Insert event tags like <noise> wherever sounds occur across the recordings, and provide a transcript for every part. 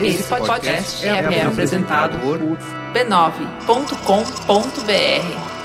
Esse podcast é, é apresentado por b9.com.br.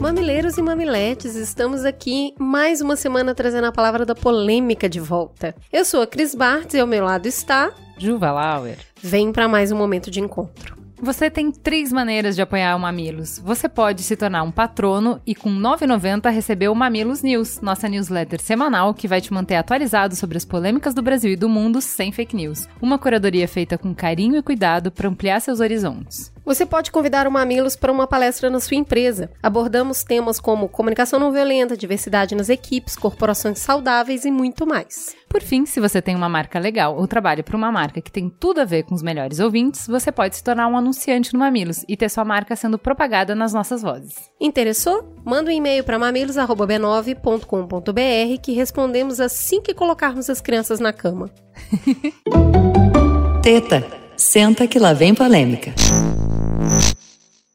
Mamileiros e mamiletes, estamos aqui mais uma semana trazendo a palavra da polêmica de volta. Eu sou a Cris Bartz e ao meu lado está Juva Lauer. Vem para mais um momento de encontro. Você tem três maneiras de apoiar o Mamilos. Você pode se tornar um patrono e com R$ 9,90 receber o Mamilos News, nossa newsletter semanal que vai te manter atualizado sobre as polêmicas do Brasil e do mundo sem fake news. Uma curadoria feita com carinho e cuidado para ampliar seus horizontes. Você pode convidar o Mamilos para uma palestra na sua empresa. Abordamos temas como comunicação não violenta, diversidade nas equipes, corporações saudáveis e muito mais. Por fim, se você tem uma marca legal ou trabalha para uma marca que tem tudo a ver com os melhores ouvintes, você pode se tornar um anunciante no Mamilos e ter sua marca sendo propagada nas nossas vozes. Interessou? Manda um e-mail para mamilos@b9.com.br que respondemos assim que colocarmos as crianças na cama. Teta, senta que lá vem polêmica.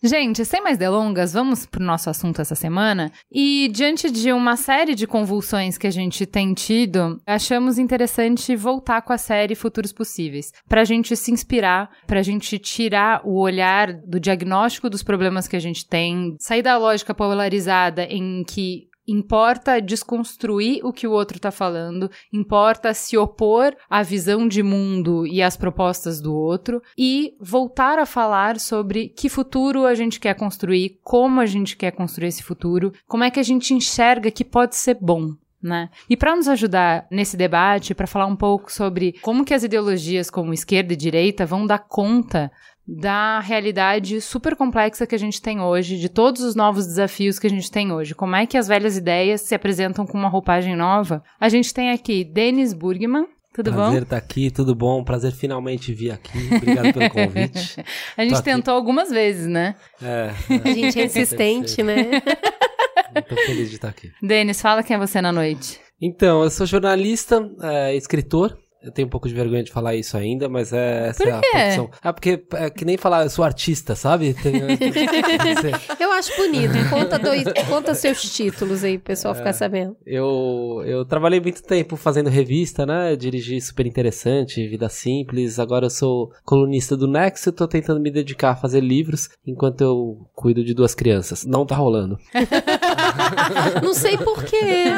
Gente, sem mais delongas, vamos pro nosso assunto essa semana. E diante de uma série de convulsões que a gente tem tido, achamos interessante voltar com a série Futuros Possíveis, pra gente se inspirar, pra gente tirar o olhar do diagnóstico dos problemas que a gente tem, sair da lógica polarizada em que Importa desconstruir o que o outro está falando, importa se opor à visão de mundo e às propostas do outro e voltar a falar sobre que futuro a gente quer construir, como a gente quer construir esse futuro, como é que a gente enxerga que pode ser bom. Né? E para nos ajudar nesse debate, para falar um pouco sobre como que as ideologias como esquerda e direita vão dar conta da realidade super complexa que a gente tem hoje, de todos os novos desafios que a gente tem hoje. Como é que as velhas ideias se apresentam com uma roupagem nova? A gente tem aqui Denis Burgman, tudo Prazer bom? Prazer estar aqui, tudo bom? Prazer finalmente vir aqui. Obrigado pelo convite. <laughs> a gente Tô tentou aqui. algumas vezes, né? É, é. A gente é insistente, né? <laughs> Estou feliz de estar aqui. Denis, fala quem é você na noite. Então, eu sou jornalista, é, escritor, eu tenho um pouco de vergonha de falar isso ainda, mas é essa Por é a profissão. Ah, porque é que nem falar, eu sou artista, sabe? Tem, <laughs> eu acho bonito. Conta, dois, conta seus títulos aí, pro pessoal é, ficar sabendo. Eu, eu trabalhei muito tempo fazendo revista, né? dirigi super interessante, Vida Simples. Agora eu sou colunista do Nexo e tô tentando me dedicar a fazer livros enquanto eu cuido de duas crianças. Não tá rolando. <laughs> <laughs> Não sei porquê.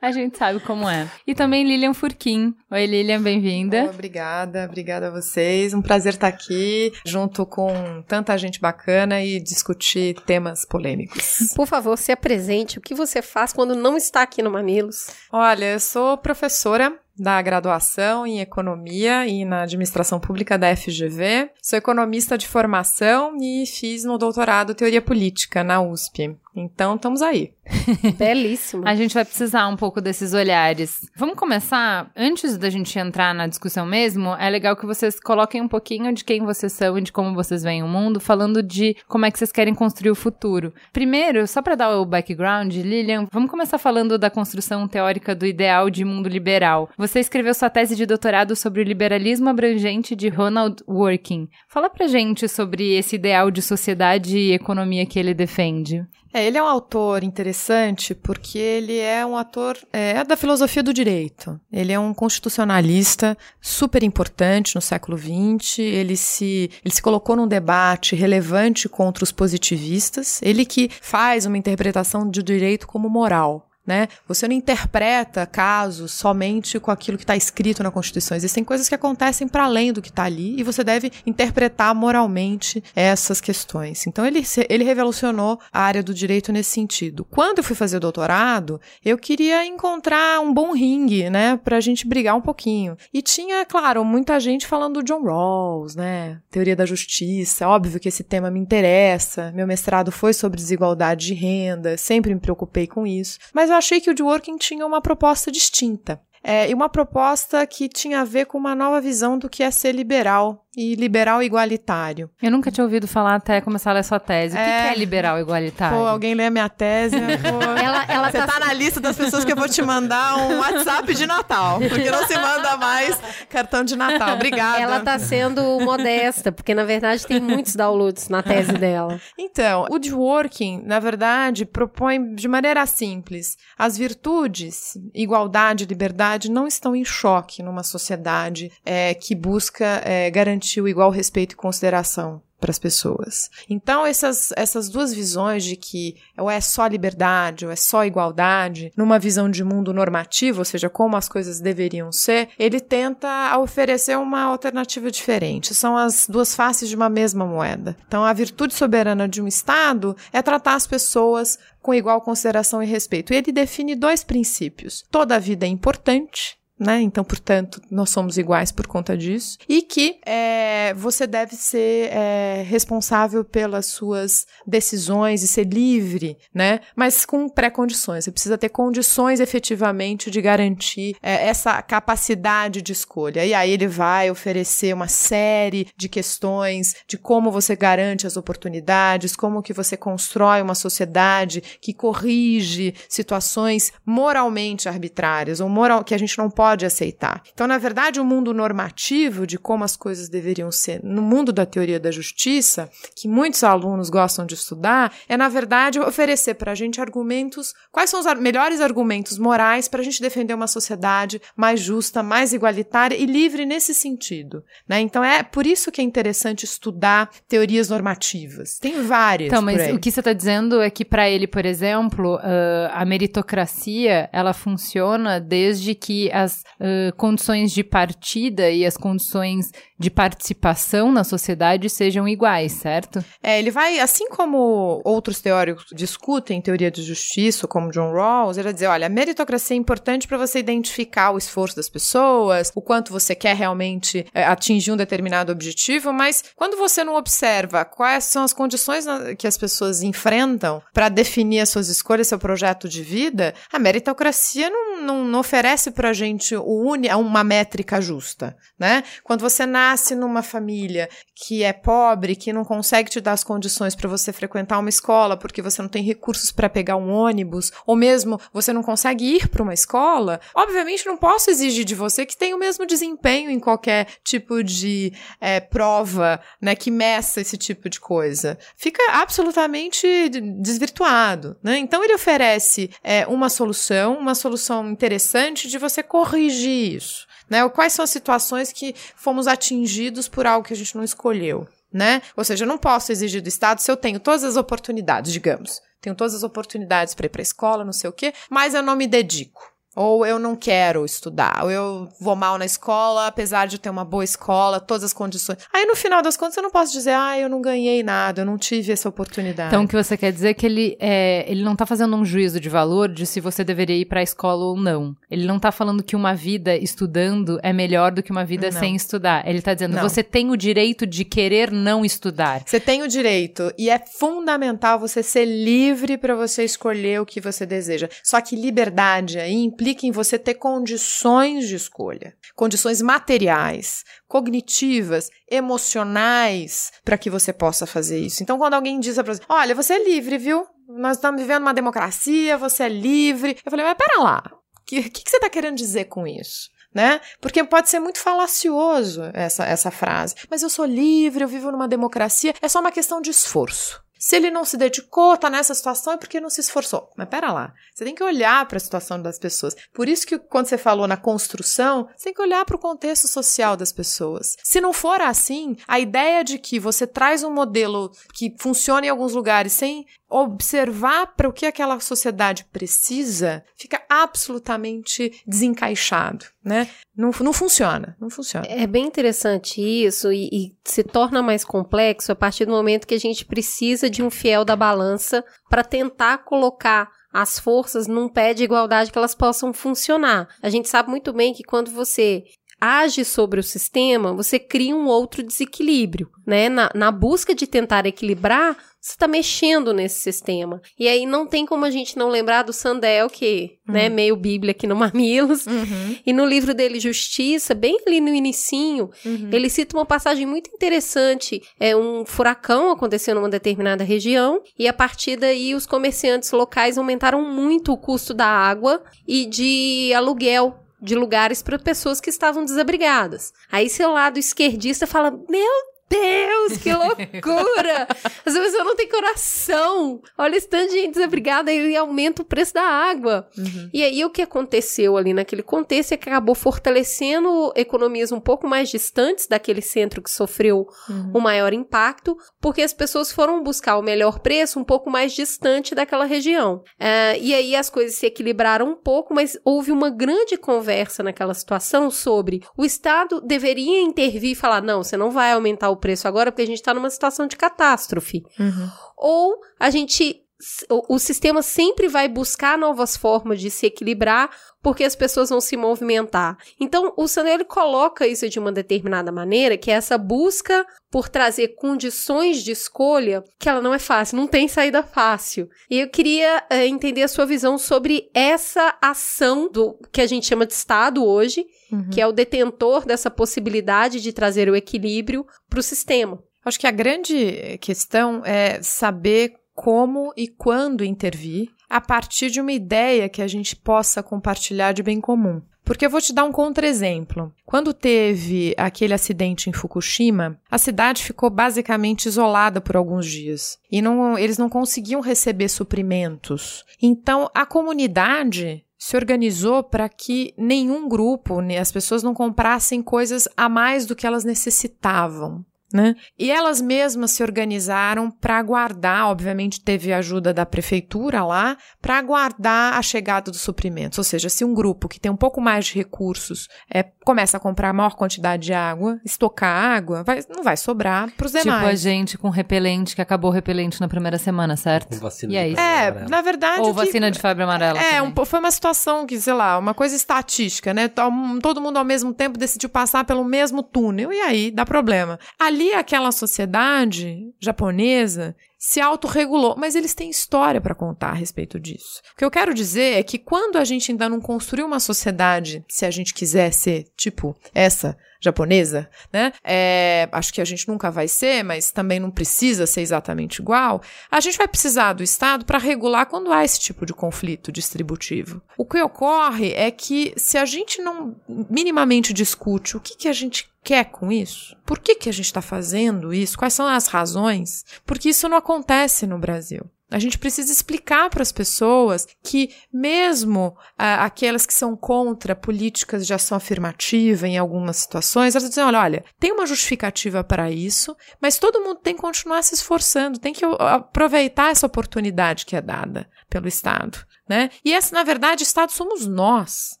a gente sabe como é. E também Lilian Furquim. Oi, Lilian, bem-vinda. Obrigada, obrigada a vocês. Um prazer estar aqui junto com tanta gente bacana e discutir temas polêmicos. Por favor, se apresente. O que você faz quando não está aqui no Mamilos? Olha, eu sou professora da graduação em economia e na administração pública da FGV. Sou economista de formação e fiz no doutorado teoria política na USP. Então, estamos aí. <laughs> Belíssimo. A gente vai precisar um pouco desses olhares. Vamos começar? Antes da gente entrar na discussão mesmo, é legal que vocês coloquem um pouquinho de quem vocês são e de como vocês veem o mundo, falando de como é que vocês querem construir o futuro. Primeiro, só para dar o background, Lilian, vamos começar falando da construção teórica do ideal de mundo liberal. Você escreveu sua tese de doutorado sobre o liberalismo abrangente de Ronald Working. Fala pra gente sobre esse ideal de sociedade e economia que ele defende. É, ele é um autor interessante porque ele é um ator é, da filosofia do direito. Ele é um constitucionalista super importante no século XX. Ele se, ele se colocou num debate relevante contra os positivistas. Ele que faz uma interpretação de direito como moral né? Você não interpreta casos somente com aquilo que está escrito na Constituição. Existem coisas que acontecem para além do que está ali e você deve interpretar moralmente essas questões. Então ele, ele revolucionou a área do direito nesse sentido. Quando eu fui fazer o doutorado, eu queria encontrar um bom ringue, né, para a gente brigar um pouquinho. E tinha, claro, muita gente falando do John Rawls, né, teoria da justiça. Óbvio que esse tema me interessa. Meu mestrado foi sobre desigualdade de renda, sempre me preocupei com isso. Mas eu achei que o Dworkin tinha uma proposta distinta. É, e uma proposta que tinha a ver com uma nova visão do que é ser liberal e liberal igualitário. Eu nunca tinha ouvido falar até começar a ler sua tese. O que, É. que é liberal igualitário? Pô, alguém lê a minha tese. eu vou- <laughs> Ela, ela Você tá, tá na lista das pessoas que eu vou te mandar um WhatsApp de Natal, porque não se manda mais cartão de Natal. Obrigada. ela tá sendo modesta, porque na verdade tem muitos downloads na tese dela. Então, o Dworkin, na verdade, propõe de maneira simples: as virtudes, igualdade e liberdade, não estão em choque numa sociedade é, que busca é, garantir o igual respeito e consideração para as pessoas. Então, essas, essas duas visões de que ou é só liberdade ou é só igualdade, numa visão de mundo normativo, ou seja, como as coisas deveriam ser, ele tenta oferecer uma alternativa diferente. São as duas faces de uma mesma moeda. Então, a virtude soberana de um Estado é tratar as pessoas com igual consideração e respeito. E ele define dois princípios. Toda vida é importante, né? Então, portanto, nós somos iguais por conta disso. E que é, você deve ser é, responsável pelas suas decisões e ser livre, né? Mas com pré-condições. Você precisa ter condições efetivamente de garantir é, essa capacidade de escolha. E aí ele vai oferecer uma série de questões de como você garante as oportunidades, como que você constrói uma sociedade que corrige situações moralmente arbitrárias ou moral que a gente não pode aceitar. Então, na verdade, o mundo normativo de como as coisas deveriam ser no mundo da teoria da justiça, que muitos alunos gostam de estudar, é na verdade oferecer para a gente argumentos, quais são os ar- melhores argumentos morais para a gente defender uma sociedade mais justa, mais igualitária e livre nesse sentido. Né? Então, é por isso que é interessante estudar teorias normativas. Tem várias. Então, mas o que você está dizendo é que para ele, por exemplo, ah, a meritocracia ela funciona desde que as ah, condições de partida e as condições de participação na sociedade sejam iguais, certo? É, ele vai, assim como outros teóricos discutem teoria de justiça, como John Rawls, ele vai dizer, olha, a meritocracia é importante para você identificar o esforço das pessoas, o quanto você quer realmente é, atingir um determinado objetivo, mas quando você não observa quais são as condições que as pessoas enfrentam para definir as suas escolhas, seu projeto de vida, a meritocracia não, não, não oferece pra gente o uni, uma métrica justa, né? Quando você nasce numa família que é pobre, que não consegue te dar as condições para você frequentar uma escola porque você não tem recursos para pegar um ônibus, ou mesmo você não consegue ir para uma escola, obviamente não posso exigir de você que tenha o mesmo desempenho em qualquer tipo de é, prova, né, que meça esse tipo de coisa. Fica absolutamente desvirtuado, né? Então ele oferece é, uma solução, uma solução interessante de você corrigir isso. Né? Quais são as situações que fomos atingidos por algo que a gente não escolheu, né? Ou seja, eu não posso exigir do Estado se eu tenho todas as oportunidades, digamos. Tenho todas as oportunidades para ir para a escola, não sei o quê, mas eu não me dedico. Ou eu não quero estudar, ou eu vou mal na escola, apesar de ter uma boa escola, todas as condições. Aí no final das contas eu não posso dizer, ah, eu não ganhei nada, eu não tive essa oportunidade. Então, o que você quer dizer é que ele, é, ele não tá fazendo um juízo de valor de se você deveria ir para a escola ou não. Ele não tá falando que uma vida estudando é melhor do que uma vida Não. sem estudar. Ele tá dizendo, Não. você tem o direito de querer não estudar. Você tem o direito e é fundamental você ser livre para você escolher o que você deseja. Só que liberdade aí implica em você ter condições de escolha, condições materiais, cognitivas, emocionais para que você possa fazer isso. Então, quando alguém diz para você, olha, você é livre, viu? Nós estamos vivendo uma democracia, você é livre. Eu falei, mas pera lá, o que, que, que você está querendo dizer com isso? né? Porque pode ser muito falacioso essa, essa frase. Mas eu sou livre, eu vivo numa democracia. É só uma questão de esforço. Se ele não se dedicou, tá nessa situação, é porque não se esforçou. Mas pera lá, você tem que olhar para a situação das pessoas. Por isso que quando você falou na construção, você tem que olhar para o contexto social das pessoas. Se não for assim, a ideia de que você traz um modelo que funciona em alguns lugares sem observar para o que aquela sociedade precisa, fica absolutamente desencaixado, né? Não, não funciona, não funciona. É bem interessante isso e, e se torna mais complexo a partir do momento que a gente precisa de um fiel da balança para tentar colocar as forças num pé de igualdade que elas possam funcionar. A gente sabe muito bem que quando você age sobre o sistema, você cria um outro desequilíbrio, né? Na, na busca de tentar equilibrar, você está mexendo nesse sistema. E aí não tem como a gente não lembrar do Sandel, que, uhum. né, meio bíblia aqui no Mamilos. Uhum. E no livro dele, Justiça, bem ali no inicinho, uhum. ele cita uma passagem muito interessante. É um furacão aconteceu numa determinada região e a partir daí os comerciantes locais aumentaram muito o custo da água e de aluguel de lugares para pessoas que estavam desabrigadas. Aí seu lado esquerdista fala: "Meu Deus, que loucura! <laughs> Essa pessoa não tem coração. Olha esse tanto de gente desabrigada e aumenta o preço da água. Uhum. E aí, o que aconteceu ali naquele contexto é que acabou fortalecendo economias um pouco mais distantes daquele centro que sofreu uhum. o maior impacto, porque as pessoas foram buscar o melhor preço um pouco mais distante daquela região. Uh, e aí, as coisas se equilibraram um pouco, mas houve uma grande conversa naquela situação sobre o Estado deveria intervir e falar: não, você não vai aumentar o preço agora porque a gente está numa situação de catástrofe. Uhum. Ou a gente o, o, sistema sempre vai buscar novas formas de se equilibrar porque as pessoas vão se movimentar. Então, o Sandel coloca isso de uma determinada maneira, que é essa busca por trazer condições de escolha, que ela não é fácil, não tem saída fácil. E eu queria é, entender a sua visão sobre essa ação do que a gente chama de Estado hoje, uhum. que é o detentor dessa possibilidade de trazer o equilíbrio para o sistema. Acho que a grande questão é saber como e quando intervir a partir de uma ideia que a gente possa compartilhar de bem comum. Porque eu vou te dar um contra-exemplo. Quando teve aquele acidente em Fukushima, a cidade ficou basicamente isolada por alguns dias. E não, eles não conseguiam receber suprimentos. Então, a comunidade se organizou para que nenhum grupo, as pessoas não comprassem coisas a mais do que elas necessitavam. Né? E elas mesmas se organizaram para aguardar, obviamente teve ajuda da prefeitura lá, para aguardar a chegada dos suprimentos. Ou seja, se um grupo que tem um pouco mais de recursos é, começa a comprar maior quantidade de água, estocar água, vai, não vai sobrar para os demais. Tipo a gente com repelente, que acabou o repelente na primeira semana, certo? Com vacina e é isso. É, na verdade. Ou vacina de febre amarela. É, um, foi uma situação que, sei lá, uma coisa estatística, né? Todo mundo ao mesmo tempo decidiu passar pelo mesmo túnel, e aí dá problema. Ali ali aquela sociedade japonesa se autorregulou, mas eles têm história para contar a respeito disso. O que eu quero dizer é que quando a gente ainda não construiu uma sociedade, se a gente quiser ser tipo essa japonesa, né? É, acho que a gente nunca vai ser, mas também não precisa ser exatamente igual. A gente vai precisar do Estado para regular quando há esse tipo de conflito distributivo. O que ocorre é que se a gente não minimamente discute o que, que a gente quer com isso? Por que, que a gente está fazendo isso? Quais são as razões? Porque isso não acontece no Brasil. A gente precisa explicar para as pessoas que, mesmo ah, aquelas que são contra políticas de ação afirmativa em algumas situações, elas dizem: olha, olha, tem uma justificativa para isso, mas todo mundo tem que continuar se esforçando, tem que aproveitar essa oportunidade que é dada pelo Estado. Né? E essa, na verdade, Estado somos nós.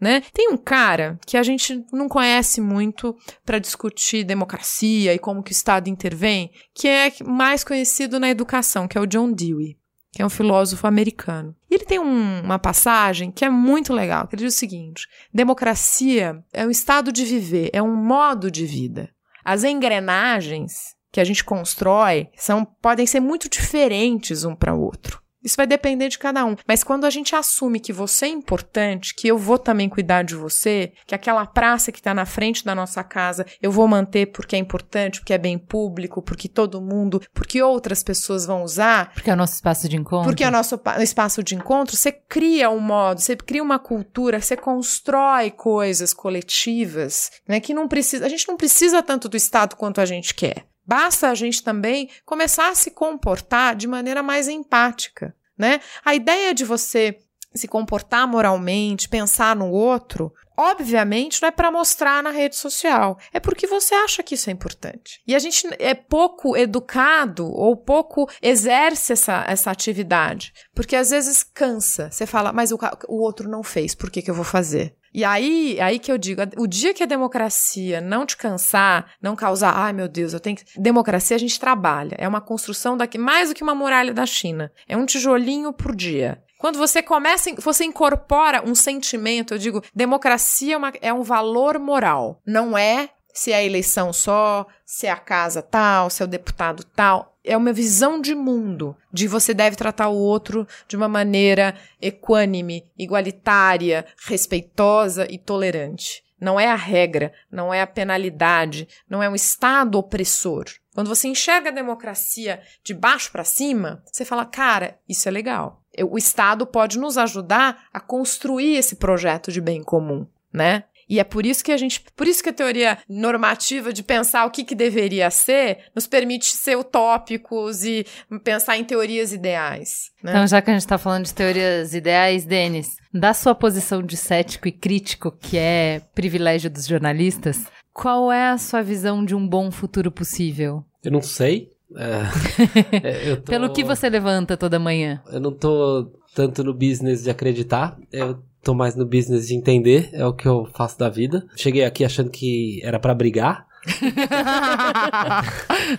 Né? Tem um cara que a gente não conhece muito para discutir democracia e como que o Estado intervém, que é mais conhecido na educação, que é o John Dewey, que é um filósofo americano. Ele tem um, uma passagem que é muito legal, que ele diz o seguinte: democracia é um estado de viver, é um modo de vida. As engrenagens que a gente constrói são podem ser muito diferentes um para o outro. Isso vai depender de cada um. Mas quando a gente assume que você é importante, que eu vou também cuidar de você, que aquela praça que está na frente da nossa casa eu vou manter porque é importante, porque é bem público, porque todo mundo, porque outras pessoas vão usar. Porque é o nosso espaço de encontro. Porque é o nosso espaço de encontro. Você cria um modo, você cria uma cultura, você constrói coisas coletivas, né? Que não precisa. A gente não precisa tanto do Estado quanto a gente quer. Basta a gente também começar a se comportar de maneira mais empática, né? A ideia de você se comportar moralmente, pensar no outro, obviamente não é para mostrar na rede social, é porque você acha que isso é importante. E a gente é pouco educado ou pouco exerce essa, essa atividade, porque às vezes cansa. Você fala, mas o, o outro não fez, por que, que eu vou fazer? E aí, aí que eu digo, o dia que a democracia não te cansar, não causar, ai meu Deus, eu tenho que. Democracia a gente trabalha. É uma construção daqui, mais do que uma muralha da China. É um tijolinho por dia. Quando você começa, você incorpora um sentimento, eu digo, democracia é, uma, é um valor moral. Não é se é a eleição só, se é a casa tal, se é o deputado tal. É uma visão de mundo, de você deve tratar o outro de uma maneira equânime, igualitária, respeitosa e tolerante. Não é a regra, não é a penalidade, não é um Estado opressor. Quando você enxerga a democracia de baixo para cima, você fala, cara, isso é legal. O Estado pode nos ajudar a construir esse projeto de bem comum, né? E é por isso que a gente, por isso que a teoria normativa de pensar o que, que deveria ser, nos permite ser utópicos e pensar em teorias ideais. Né? Então, já que a gente está falando de teorias ideais, Denis, da sua posição de cético e crítico, que é privilégio dos jornalistas, qual é a sua visão de um bom futuro possível? Eu não sei. É, <laughs> tô... Pelo que você levanta toda manhã? Eu não tô tanto no business de acreditar. Eu tô mais no business de entender, é o que eu faço da vida. Cheguei aqui achando que era para brigar.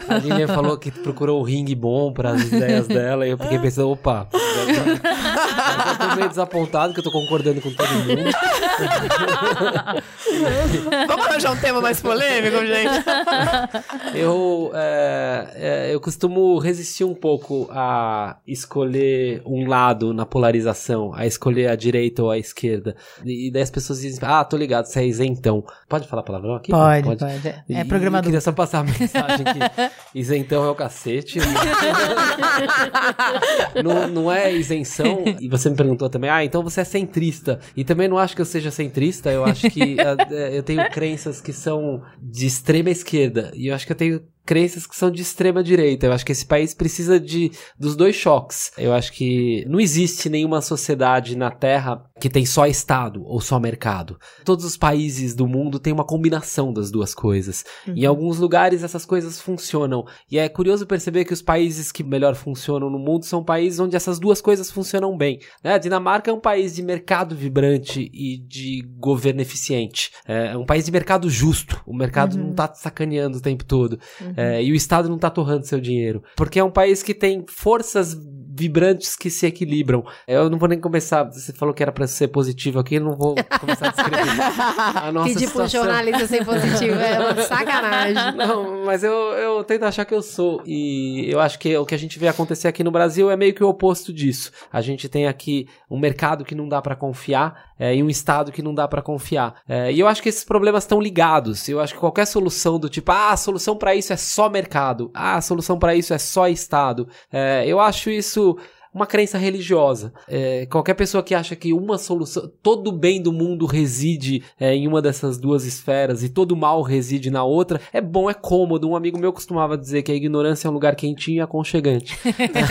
A Lilian falou que procurou o ringue bom para as ideias dela e eu fiquei pensando, opa, eu tô meio desapontado que eu tô concordando com todo mundo. Vamos arranjar um tema mais polêmico, gente? Eu, é, é, eu costumo resistir um pouco a escolher um lado na polarização, a escolher a direita ou a esquerda. E, daí as pessoas dizem, ah, tô ligado, você é isentão. Pode falar palavrão aqui? Pode, pode. pode. É programador. Queria só passar a <laughs> mensagem que isentão é o cacete. <laughs> não, não é isenção. E você me perguntou também, ah, então você é centrista. E também não acho que eu seja centrista, eu acho que é, eu tenho crenças que são de extrema esquerda. E eu acho que eu tenho crenças que são de extrema direita. Eu acho que esse país precisa de dos dois choques. Eu acho que não existe nenhuma sociedade na Terra que tem só Estado ou só mercado. Todos os países do mundo têm uma combinação das duas coisas. Uhum. Em alguns lugares essas coisas funcionam. E é curioso perceber que os países que melhor funcionam no mundo são países onde essas duas coisas funcionam bem. Né? A Dinamarca é um país de mercado vibrante e de governo eficiente. É um país de mercado justo. O mercado uhum. não está sacaneando o tempo todo. Uhum. É, e o Estado não está torrando seu dinheiro. Porque é um país que tem forças vibrantes que se equilibram. Eu não vou nem começar. Você falou que era para ser positivo aqui, eu não vou começar a descrever a <laughs> nossa Pedir situação. pro jornalista ser positivo é uma <laughs> sacanagem. Não, mas eu, eu tento achar que eu sou. E eu acho que o que a gente vê acontecer aqui no Brasil é meio que o oposto disso. A gente tem aqui um mercado que não dá para confiar é, e um Estado que não dá para confiar. É, e eu acho que esses problemas estão ligados. Eu acho que qualquer solução do tipo, ah, a solução para isso é só mercado, ah, a solução para isso é só Estado. É, eu acho isso uma crença religiosa. É, qualquer pessoa que acha que uma solução, todo o bem do mundo reside é, em uma dessas duas esferas e todo o mal reside na outra, é bom, é cômodo. Um amigo meu costumava dizer que a ignorância é um lugar quentinho e aconchegante.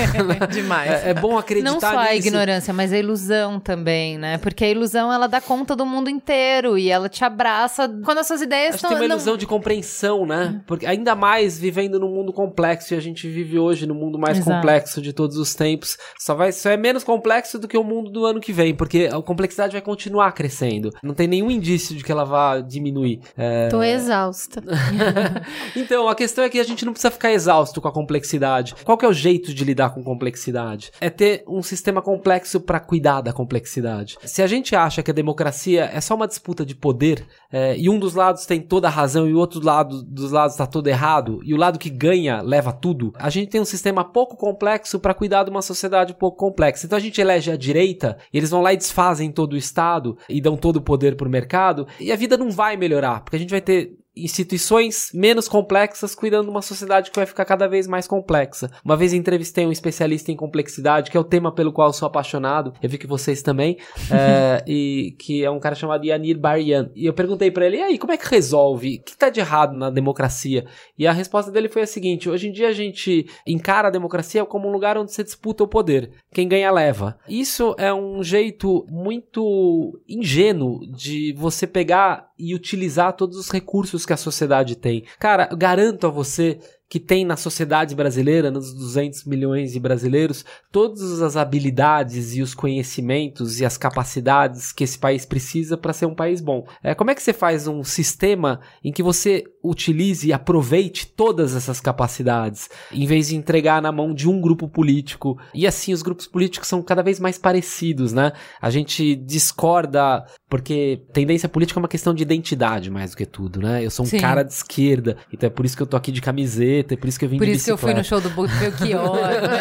<laughs> Demais. É, é, bom acreditar Não só nisso. a ignorância, mas a ilusão também, né? Porque a ilusão, ela dá conta do mundo inteiro e ela te abraça quando as suas ideias estão... Tem uma ilusão de compreensão, né? Porque ainda mais vivendo num mundo complexo e a gente vive hoje no mundo mais Exato. complexo de todos os tempos. Só vai só é menos complexo do que o mundo do ano que vem, porque a complexidade vai continuar crescendo. Não tem nenhum indício de que ela vá diminuir. É... Tô exausta. <laughs> então, a questão é que a gente não precisa ficar exausto com a complexidade. Qual que é o jeito de lidar com complexidade? É ter um sistema complexo para cuidar da complexidade. Se a gente acha que a democracia é só uma disputa de poder, é, e um dos lados tem toda a razão e o outro lado dos lados está todo errado, e o lado que ganha leva tudo, a gente tem um sistema pouco complexo para cuidar de uma sociedade pouco complexa. Então a gente elege a direita, e eles vão lá e desfazem todo o Estado e dão todo o poder pro mercado, e a vida não vai melhorar, porque a gente vai ter instituições menos complexas cuidando de uma sociedade que vai ficar cada vez mais complexa. Uma vez entrevistei um especialista em complexidade, que é o tema pelo qual sou apaixonado, eu vi que vocês também, é, <laughs> e que é um cara chamado Yanir Barian. E eu perguntei para ele, e aí, como é que resolve? O que tá de errado na democracia? E a resposta dele foi a seguinte, hoje em dia a gente encara a democracia como um lugar onde se disputa o poder. Quem ganha leva. Isso é um jeito muito ingênuo de você pegar e utilizar todos os recursos que a sociedade tem. Cara, garanto a você que tem na sociedade brasileira, nos 200 milhões de brasileiros, todas as habilidades e os conhecimentos e as capacidades que esse país precisa para ser um país bom. É, como é que você faz um sistema em que você utilize e aproveite todas essas capacidades, em vez de entregar na mão de um grupo político? E assim, os grupos políticos são cada vez mais parecidos, né? A gente discorda porque tendência política é uma questão de identidade mais do que tudo, né? Eu sou um Sim. cara de esquerda, então é por isso que eu tô aqui de camiseta, é por isso que eu vim por de bicicleta. Por isso que eu fui no show do Belchior, <laughs> né?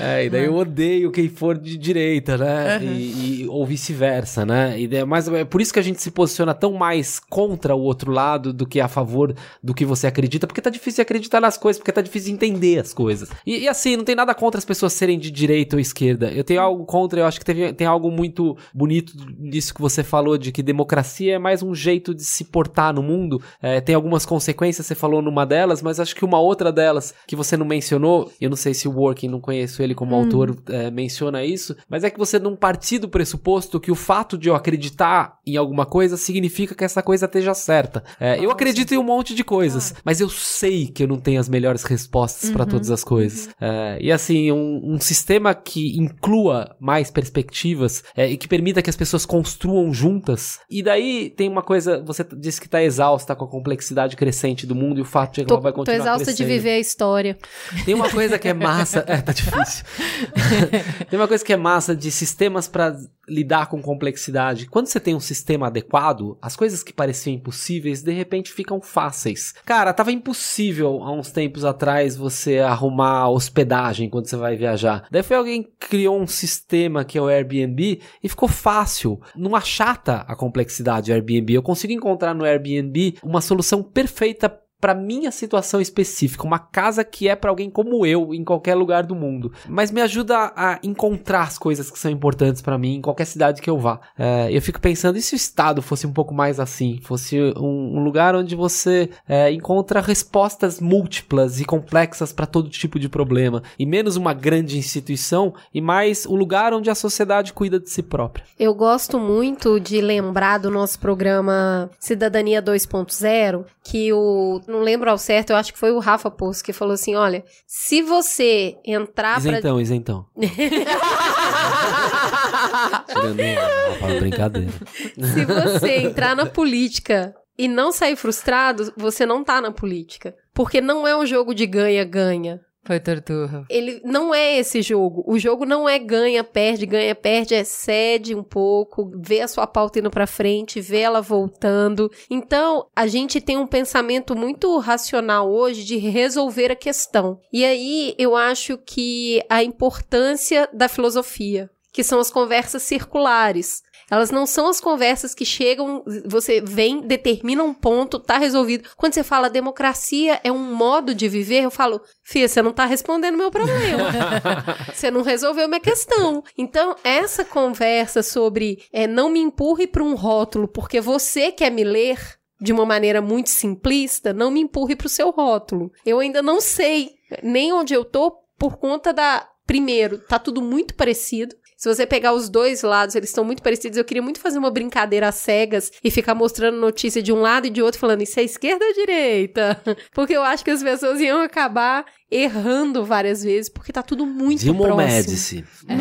É, e daí eu odeio quem for de direita, né? Uhum. E, e, ou vice-versa, né? E é, mas é por isso que a gente se posiciona tão mais contra o outro lado do que a favor do que você acredita, porque tá difícil acreditar nas coisas, porque tá difícil entender as coisas. E, e assim, não tem nada contra as pessoas serem de direita ou esquerda. Eu tenho algo contra, eu acho que teve, tem algo muito bonito nisso que você falou, de que democracia é mais um jeito de se portar no mundo. É, tem algumas consequências, você falou numa delas, mas acho que uma outra delas que você não mencionou, eu não sei se o Working, não conheço ele como hum. autor, é, menciona isso, mas é que você não partir do pressuposto que o fato de eu acreditar em alguma coisa significa que essa coisa esteja certa. É, eu acredito em um monte de coisas, mas eu sei que eu não tenho as melhores respostas uhum, para todas as coisas. É, e assim, um, um, sistema que inclua mais perspectivas e que permita que as pessoas construam juntas. E daí tem uma coisa, você disse que tá exausta com a complexidade crescente do mundo e o fato de que tô, ela vai continuar Tô exausta crescendo. de viver a história. Tem uma coisa que é massa, <laughs> é, tá difícil. <laughs> tem uma coisa que é massa de sistemas para lidar com complexidade. Quando você tem um sistema adequado, as coisas que pareciam impossíveis de repente ficam fáceis. Cara, tava impossível há uns tempos atrás você arrumar hospedagem quando você vai viajar. Daí foi alguém que criou um sistema que é o Airbnb e ficou fácil. Não achata a complexidade do Airbnb. Eu consigo encontrar no Airbnb uma solução perfeita para minha situação específica, uma casa que é para alguém como eu em qualquer lugar do mundo, mas me ajuda a encontrar as coisas que são importantes para mim em qualquer cidade que eu vá. É, eu fico pensando e se o estado fosse um pouco mais assim, fosse um, um lugar onde você é, encontra respostas múltiplas e complexas para todo tipo de problema e menos uma grande instituição e mais o um lugar onde a sociedade cuida de si própria. Eu gosto muito de lembrar do nosso programa Cidadania 2.0 que o não lembro ao certo, eu acho que foi o Rafa Poço que falou assim: olha, se você entrar isentão, pra... Isentão, <laughs> Tirando uma brincadeira. Se você entrar na política e não sair frustrado, você não tá na política. Porque não é um jogo de ganha-ganha. Foi torturra. Ele não é esse jogo. O jogo não é ganha, perde, ganha, perde, é cede um pouco, vê a sua pauta indo para frente, vê ela voltando. Então, a gente tem um pensamento muito racional hoje de resolver a questão. E aí eu acho que a importância da filosofia, que são as conversas circulares. Elas não são as conversas que chegam, você vem, determina um ponto, tá resolvido. Quando você fala democracia é um modo de viver, eu falo, Fia, você não tá respondendo meu problema. <laughs> você não resolveu minha questão. Então, essa conversa sobre é, não me empurre para um rótulo porque você quer me ler de uma maneira muito simplista, não me empurre para o seu rótulo. Eu ainda não sei nem onde eu tô por conta da Primeiro, tá tudo muito parecido. Se você pegar os dois lados, eles estão muito parecidos. Eu queria muito fazer uma brincadeira às cegas e ficar mostrando notícia de um lado e de outro, falando isso é esquerda ou direita? <laughs> Porque eu acho que as pessoas iam acabar errando várias vezes, porque tá tudo muito Dilma próximo. Médici. É.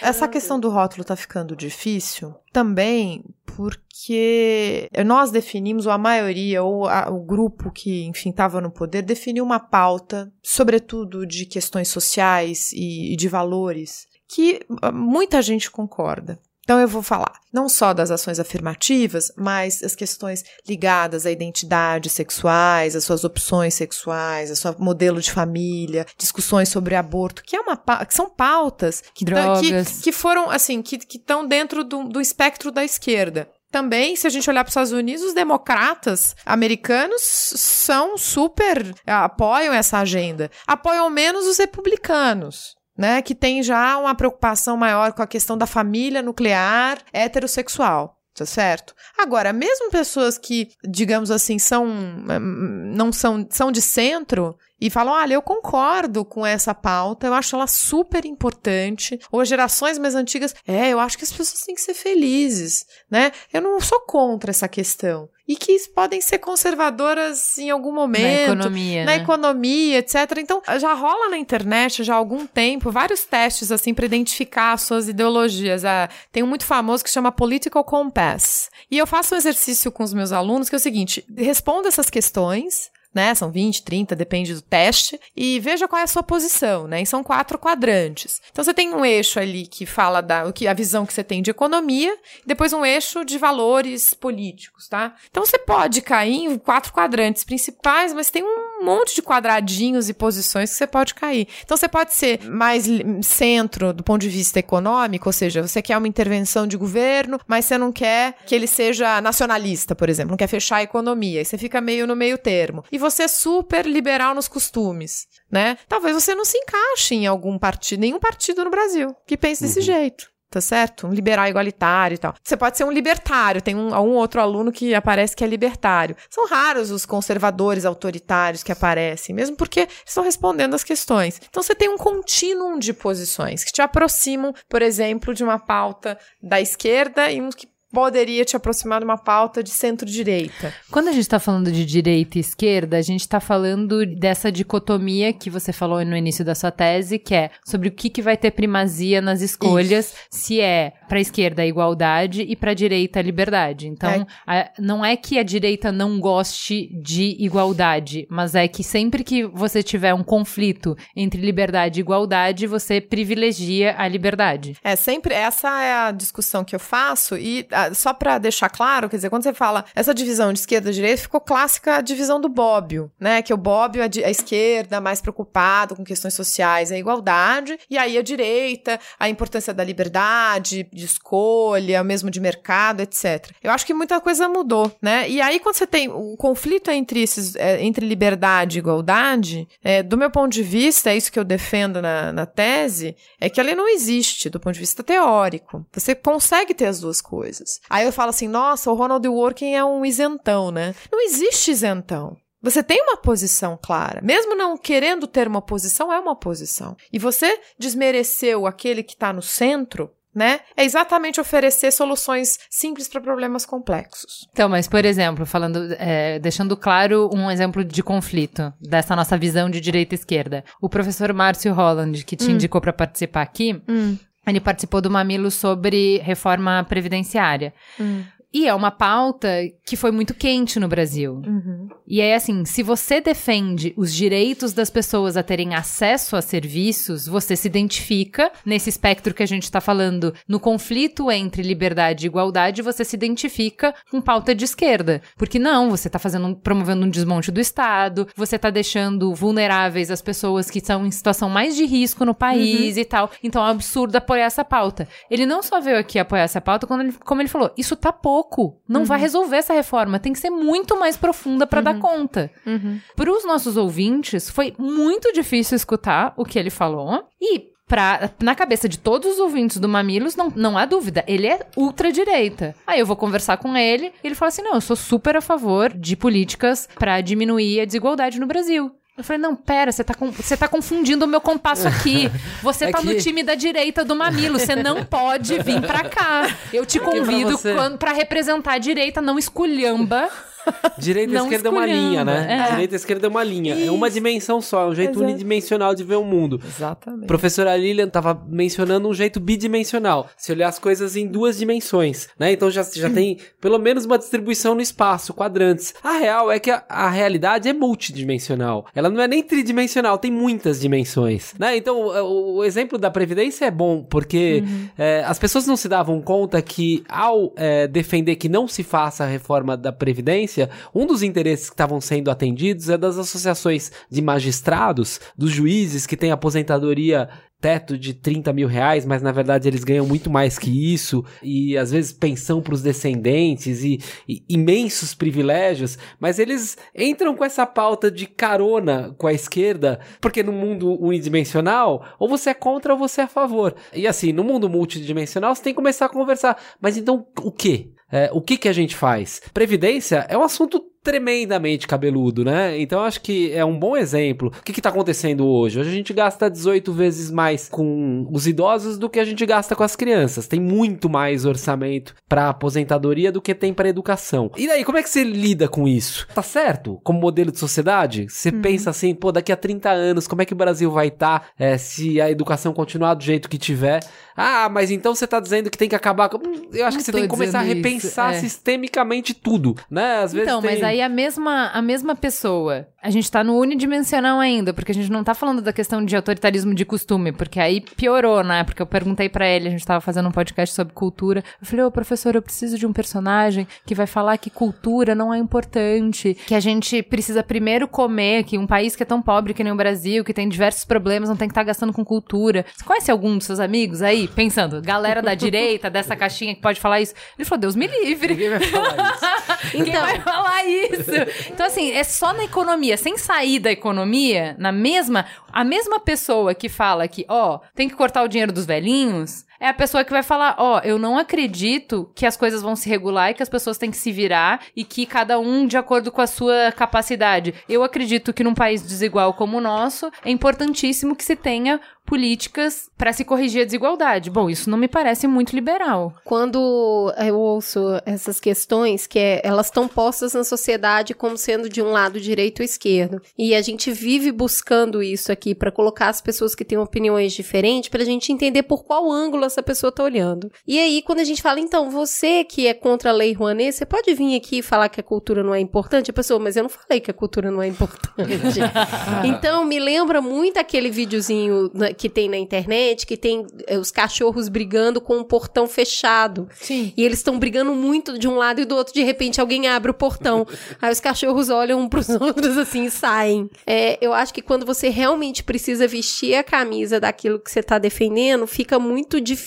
<laughs> Essa questão do rótulo tá ficando difícil também porque nós definimos, ou a maioria, ou a, o grupo que, enfim, estava no poder, definiu uma pauta, sobretudo de questões sociais e, e de valores, que ah, muita gente concorda. Então eu vou falar não só das ações afirmativas, mas as questões ligadas à identidade sexuais, às suas opções sexuais, ao seu modelo de família, discussões sobre aborto, que é uma que são pautas que, que, que, foram assim que estão dentro do, do espectro da esquerda. Também, se a gente olhar para os Estados Unidos, os democratas americanos são super apoiam essa agenda, apoiam menos os republicanos né, que tem já uma preocupação maior com a questão da família nuclear heterossexual. Tá certo? Agora, mesmo pessoas que, digamos assim, são hum, não são, são de centro, e falam: olha, eu concordo com essa pauta, eu acho ela super importante. Ou gerações mais antigas, é, eu acho que as pessoas têm que ser felizes, né? Eu não sou contra essa questão. E que podem ser conservadoras em algum momento. Na economia. Na né? economia, etc. Então, já rola na internet já há algum tempo vários testes assim para identificar as suas ideologias. Ah, tem um muito famoso que chama Political Compass. E eu faço um exercício com os meus alunos que é o seguinte: responda essas questões né? São 20, 30, depende do teste. E veja qual é a sua posição, né? E são quatro quadrantes. Então você tem um eixo ali que fala da o que a visão que você tem de economia, depois um eixo de valores políticos, tá? Então você pode cair em quatro quadrantes principais, mas tem um monte de quadradinhos e posições que você pode cair. Então você pode ser mais centro do ponto de vista econômico, ou seja, você quer uma intervenção de governo, mas você não quer que ele seja nacionalista, por exemplo, não quer fechar a economia. E você fica meio no meio termo. E você é super liberal nos costumes, né? Talvez você não se encaixe em algum partido, nenhum partido no Brasil que pense desse jeito. Tá certo? Um liberal igualitário e tal. Você pode ser um libertário. Tem um, um outro aluno que aparece que é libertário. São raros os conservadores autoritários que aparecem, mesmo porque estão respondendo as questões. Então você tem um contínuo de posições que te aproximam, por exemplo, de uma pauta da esquerda e uns que poderia te aproximar de uma pauta de centro-direita. Quando a gente está falando de direita e esquerda, a gente está falando dessa dicotomia que você falou no início da sua tese, que é sobre o que, que vai ter primazia nas escolhas, Isso. se é para a esquerda a igualdade e para a direita a liberdade. Então, é. A, não é que a direita não goste de igualdade, mas é que sempre que você tiver um conflito entre liberdade e igualdade, você privilegia a liberdade. É, sempre essa é a discussão que eu faço e só para deixar claro, quer dizer, quando você fala essa divisão de esquerda e direita, ficou clássica a divisão do Bobbio, né? Que o Bobbio, a, a esquerda, mais preocupado com questões sociais, a igualdade, e aí a direita, a importância da liberdade, de escolha, mesmo de mercado, etc. Eu acho que muita coisa mudou, né? E aí, quando você tem o conflito entre esses, é, entre liberdade e igualdade, é, do meu ponto de vista, é isso que eu defendo na, na tese, é que ela não existe do ponto de vista teórico. Você consegue ter as duas coisas coisas. Aí eu falo assim, nossa, o Ronald Working é um isentão, né? Não existe isentão. Você tem uma posição clara. Mesmo não querendo ter uma posição, é uma posição. E você desmereceu aquele que está no centro, né? É exatamente oferecer soluções simples para problemas complexos. Então, mas por exemplo, falando, é, deixando claro um exemplo de conflito dessa nossa visão de direita e esquerda. O professor Márcio Holland, que te hum. indicou para participar aqui, hum. Ele participou do Mamilo sobre reforma previdenciária. Hum. E é uma pauta que foi muito quente no Brasil. Uhum. E é assim: se você defende os direitos das pessoas a terem acesso a serviços, você se identifica nesse espectro que a gente está falando, no conflito entre liberdade e igualdade, você se identifica com pauta de esquerda. Porque não, você está fazendo, promovendo um desmonte do Estado, você está deixando vulneráveis as pessoas que estão em situação mais de risco no país uhum. e tal. Então é um absurdo apoiar essa pauta. Ele não só veio aqui apoiar essa pauta, quando ele, como ele falou, isso tá pouco pouco. Não uhum. vai resolver essa reforma. Tem que ser muito mais profunda para uhum. dar conta. Uhum. Para os nossos ouvintes, foi muito difícil escutar o que ele falou. E Pra, na cabeça de todos os ouvintes do Mamilos, não, não há dúvida, ele é ultradireita. Aí eu vou conversar com ele e ele fala assim: não, eu sou super a favor de políticas para diminuir a desigualdade no Brasil. Eu falei, não, pera, você tá, com, você tá confundindo o meu compasso aqui. <laughs> Você é tá que... no time da direita do mamilo, você não pode vir pra cá. Eu te convido pra representar a direita, não esculhamba <laughs> Direita e esquerda é uma linha, né? É. Direita e esquerda é uma linha. Isso. É uma dimensão só, é um jeito Exato. unidimensional de ver o mundo. Exatamente. Professora Lilian estava mencionando um jeito bidimensional. Se olhar as coisas em duas dimensões, né? Então já, já tem pelo menos uma distribuição no espaço, quadrantes. A real é que a, a realidade é multidimensional. Ela não é nem tridimensional, tem muitas dimensões, né? Então o, o exemplo da Previdência é bom, porque uhum. é, as pessoas não se davam conta que ao é, defender que não se faça a reforma da Previdência, um dos interesses que estavam sendo atendidos é das associações de magistrados, dos juízes que têm aposentadoria teto de 30 mil reais, mas na verdade eles ganham muito mais que isso, e às vezes pensão para os descendentes e, e, imensos privilégios, mas eles entram com essa pauta de carona com a esquerda, porque no mundo unidimensional, ou você é contra ou você é a favor. E assim, no mundo multidimensional, você tem que começar a conversar, mas então o que? É, o que, que a gente faz? Previdência é um assunto tremendamente cabeludo, né? Então acho que é um bom exemplo. O que que tá acontecendo hoje? Hoje a gente gasta 18 vezes mais com os idosos do que a gente gasta com as crianças. Tem muito mais orçamento para aposentadoria do que tem para educação. E daí, como é que você lida com isso? Tá certo? Como modelo de sociedade? Você Uhum. pensa assim, pô, daqui a 30 anos, como é que o Brasil vai estar se a educação continuar do jeito que tiver? Ah, mas então você tá dizendo que tem que acabar com... Hum, Eu acho Não que você tem que começar a dizendo isso, repensar é. sistemicamente tudo, né? Às vezes Então, tem... mas aí a mesma, a mesma pessoa, a gente tá no unidimensional ainda, porque a gente não tá falando da questão de autoritarismo de costume, porque aí piorou, né? Porque eu perguntei pra ele, a gente tava fazendo um podcast sobre cultura. Eu falei, ô professor, eu preciso de um personagem que vai falar que cultura não é importante, que a gente precisa primeiro comer, que um país que é tão pobre que nem o Brasil, que tem diversos problemas, não tem que estar gastando com cultura. Você conhece algum dos seus amigos aí, pensando, galera da direita, dessa caixinha que pode falar isso? Ele falou, Deus me livre. Ninguém vai falar isso. <laughs> Quem vai falar isso? Então, assim, é só na economia, sem sair da economia, na mesma. A mesma pessoa que fala que, ó, tem que cortar o dinheiro dos velhinhos. É a pessoa que vai falar, ó, eu não acredito que as coisas vão se regular e que as pessoas têm que se virar e que cada um de acordo com a sua capacidade. Eu acredito que num país desigual como o nosso, é importantíssimo que se tenha políticas para se corrigir a desigualdade. Bom, isso não me parece muito liberal. Quando eu ouço essas questões, que é- elas estão postas na sociedade como sendo de um lado direito ou esquerdo, e a gente vive buscando isso aqui para colocar as pessoas que têm opiniões diferentes, para a gente entender por qual ângulo essa pessoa tá olhando. E aí, quando a gente fala, então, você que é contra a lei Rouanet, você pode vir aqui e falar que a cultura não é importante? A pessoa, mas eu não falei que a cultura não é importante. <laughs> então, me lembra muito aquele videozinho né, que tem na internet, que tem eh, os cachorros brigando com um portão fechado. Sim. E eles estão brigando muito de um lado e do outro, de repente alguém abre o portão. <laughs> Aí os cachorros olham um pros <laughs> outros assim e saem. É, eu acho que quando você realmente precisa vestir a camisa daquilo que você tá defendendo, fica muito difícil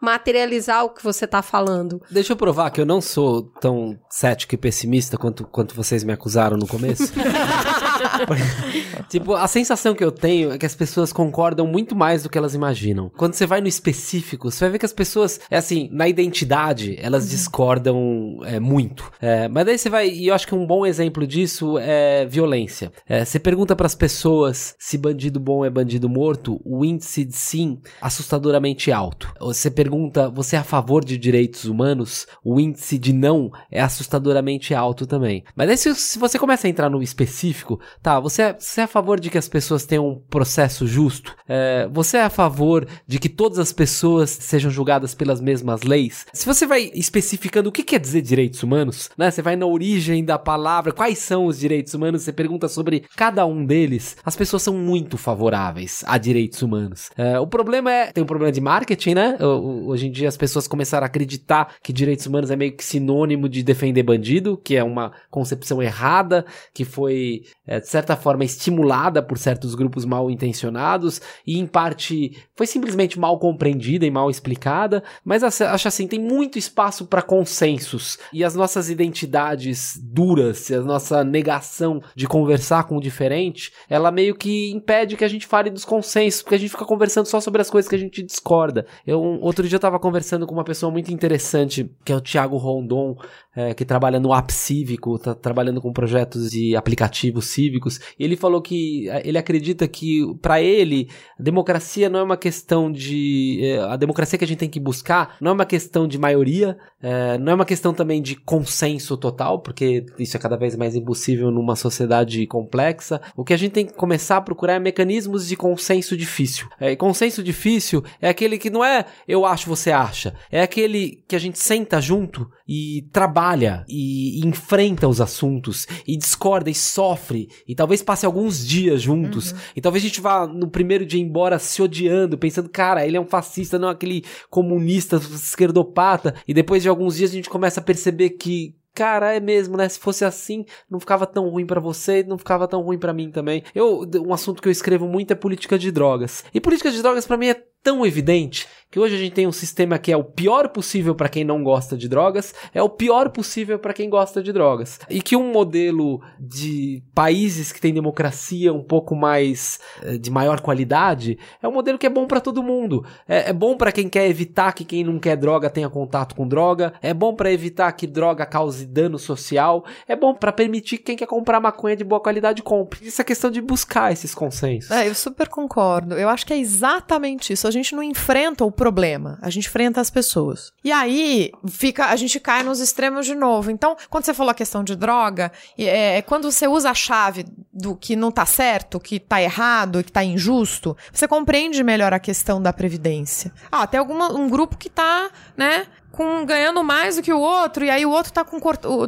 materializar o que você tá falando. Deixa eu provar que eu não sou tão cético e pessimista quanto, quanto vocês me acusaram no começo. <laughs> <laughs> tipo, a sensação que eu tenho é que as pessoas concordam muito mais do que elas imaginam. Quando você vai no específico, você vai ver que as pessoas, é assim, na identidade, elas discordam é, muito. É, mas daí você vai, e eu acho que um bom exemplo disso é violência. É, você pergunta pras pessoas se bandido bom é bandido morto, o índice de sim assustadoramente alto. Você pergunta, você é a favor de direitos humanos? O índice de não é assustadoramente alto também. Mas aí se, se você começa a entrar no específico, tá, você é, você é a favor de que as pessoas tenham um processo justo? É, você é a favor de que todas as pessoas sejam julgadas pelas mesmas leis? Se você vai especificando o que quer dizer direitos humanos, né? Você vai na origem da palavra, quais são os direitos humanos, você pergunta sobre cada um deles, as pessoas são muito favoráveis a direitos humanos. É, o problema é, tem um problema de marketing, né? Hoje em dia as pessoas começaram a acreditar que direitos humanos é meio que sinônimo de defender bandido, que é uma concepção errada, que foi, é, de certa forma, estimulada por certos grupos mal intencionados e, em parte, foi simplesmente mal compreendida e mal explicada. Mas acho assim, tem muito espaço para consensos e as nossas identidades duras, a nossa negação de conversar com o diferente, ela meio que impede que a gente fale dos consensos, porque a gente fica conversando só sobre as coisas que a gente discorda. Eu, um- outro dia eu tava conversando com uma pessoa muito interessante, que é o Thiago Rondon, é, que trabalha no App Cívico, tá trabalhando com projetos de aplicativos cívicos, e ele falou que é, ele acredita que, para ele, a democracia não é uma questão de. é, a democracia que a gente tem que buscar não é uma questão de maioria, é, não é uma questão também de consenso total, porque isso é cada vez mais impossível numa sociedade complexa. O que a gente tem que começar a procurar é mecanismos de consenso difícil. É, e consenso difícil é aquele que não é eu acho, você acha, é aquele que a gente senta junto e trabalha e, e enfrenta os assuntos e discorda e sofre e talvez passe alguns dias juntos e talvez a gente vá no primeiro dia embora se odiando, pensando, cara, ele é um fascista, não aquele comunista esquerdopata e depois de alguns dias a gente começa a perceber que Cara, é mesmo, né? Se fosse assim, não ficava tão ruim pra você, não ficava tão ruim pra mim também. Eu, um assunto que eu escrevo muito é política de drogas. E política de drogas pra mim é tão evidente que hoje a gente tem um sistema que é o pior possível para quem não gosta de drogas, é o pior possível para quem gosta de drogas. E que um modelo de países que tem democracia um pouco mais eh, de maior qualidade é um modelo que é bom para todo mundo. É, é bom para quem quer evitar que quem não quer droga tenha contato com droga, é bom para evitar que droga cause dano social, é bom para permitir que quem quer comprar maconha de boa qualidade compre. Isso é questão de buscar esses consensos. É, eu super concordo. Eu acho que é exatamente isso. A gente não enfrenta o problema, a gente enfrenta as pessoas. E aí fica, a gente cai nos extremos de novo. Então, quando você falou a questão de droga, é, é quando você usa a chave do que não tá certo, que tá errado, que tá injusto, você compreende melhor a questão da previdência. Ah, tem alguma, um grupo que tá, né, com ganhando mais do que o outro, e aí o outro tá com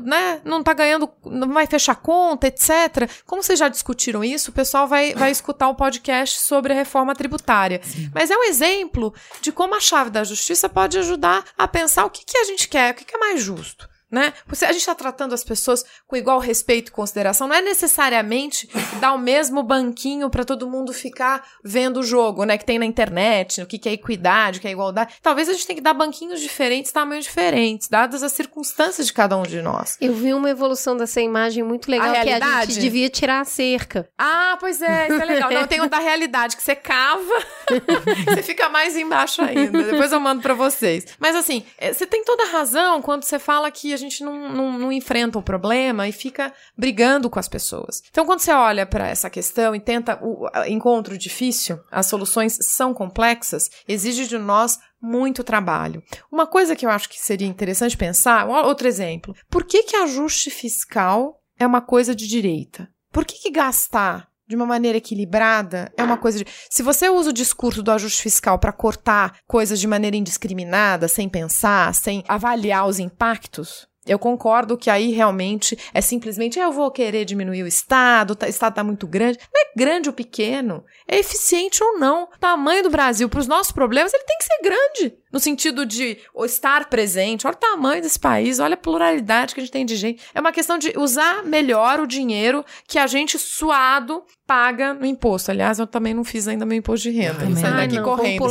né, não tá ganhando, não vai fechar conta, etc. Como vocês já discutiram isso, o pessoal vai, vai escutar o podcast sobre a reforma tributária. Sim. Mas é um exemplo de como a chave da justiça pode ajudar a pensar o que, que a gente quer, o que, que é mais justo né? Porque a gente está tratando as pessoas com igual respeito e consideração. Não é necessariamente dar o mesmo banquinho para todo mundo ficar vendo o jogo, né? Que tem na internet, o que, que é equidade, o que é igualdade. Talvez a gente tenha que dar banquinhos diferentes, tamanhos diferentes, dadas as circunstâncias de cada um de nós. Eu vi uma evolução dessa imagem muito legal a que a gente devia tirar a cerca. Ah, pois é, isso é legal. Não, tem o da realidade, que você cava, <laughs> você fica mais embaixo ainda. Depois eu mando para vocês. Mas assim, é, você tem toda a razão quando você fala que gente não, não, não enfrenta o problema e fica brigando com as pessoas. Então, quando você olha para essa questão e tenta o encontro difícil, as soluções são complexas, exige de nós muito trabalho. Uma coisa que eu acho que seria interessante pensar, outro exemplo, por que que ajuste fiscal é uma coisa de direita? Por que, que gastar de uma maneira equilibrada é uma coisa de. Se você usa o discurso do ajuste fiscal para cortar coisas de maneira indiscriminada, sem pensar, sem avaliar os impactos, eu concordo que aí realmente é simplesmente ah, eu vou querer diminuir o Estado, tá, o Estado está muito grande. Não é grande ou pequeno, é eficiente ou não. O tamanho do Brasil para os nossos problemas, ele tem que ser grande. No sentido de estar presente, olha o tamanho desse país, olha a pluralidade que a gente tem de gente. É uma questão de usar melhor o dinheiro que a gente suado paga no imposto. Aliás, eu também não fiz ainda meu imposto de renda. Ai, Saindo daqui não, correndo.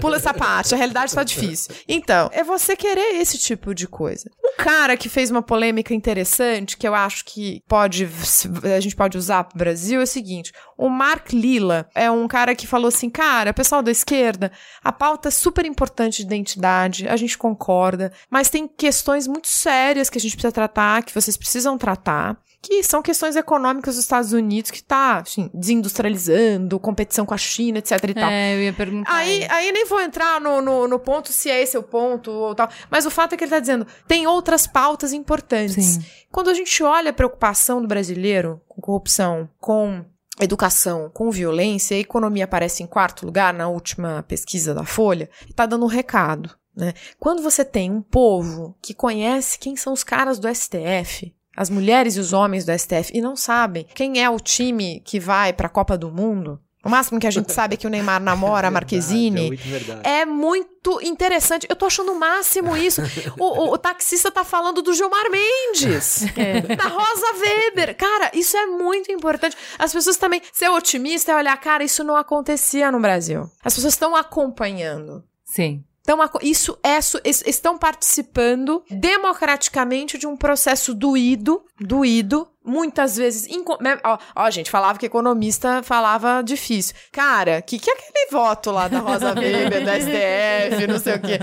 Pula essa parte, a realidade está difícil. Então, é você querer esse tipo de coisa. Um cara que fez uma polêmica interessante, que eu acho que pode a gente pode usar para o Brasil, é o seguinte: o Mark Lilla é um cara que falou assim, cara, pessoal da esquerda, a pauta é super importante de identidade, a gente concorda, mas tem questões muito sérias que a gente precisa tratar, que vocês precisam tratar que são questões econômicas dos Estados Unidos que tá, assim, desindustrializando, competição com a China, etc e tal. É, eu ia perguntar. Aí, aí nem vou entrar no, no, no, ponto se é esse o ponto ou tal, mas o fato é que ele tá dizendo, tem outras pautas importantes. Sim. Quando a gente olha a preocupação do brasileiro com corrupção, com educação com violência, a economia aparece em quarto lugar na última pesquisa da Folha, está dando um recado. Né? Quando você tem um povo que conhece quem são os caras do STF, as mulheres e os homens do STF, e não sabem quem é o time que vai para a Copa do Mundo. O máximo que a gente sabe é que o Neymar namora a <laughs> Marquezine. É muito, é muito interessante. Eu tô achando o máximo isso. O, o, o taxista tá falando do Gilmar Mendes. É. Da Rosa Weber. Cara, isso é muito importante. As pessoas também. Ser otimista é olhar, cara, isso não acontecia no Brasil. As pessoas estão acompanhando. Sim. Então, isso é, estão participando democraticamente de um processo doído, doído, muitas vezes. Né, ó, ó, gente, falava que economista falava difícil. Cara, que que é aquele voto lá da Rosa <laughs> Weber, da STF, não sei o quê?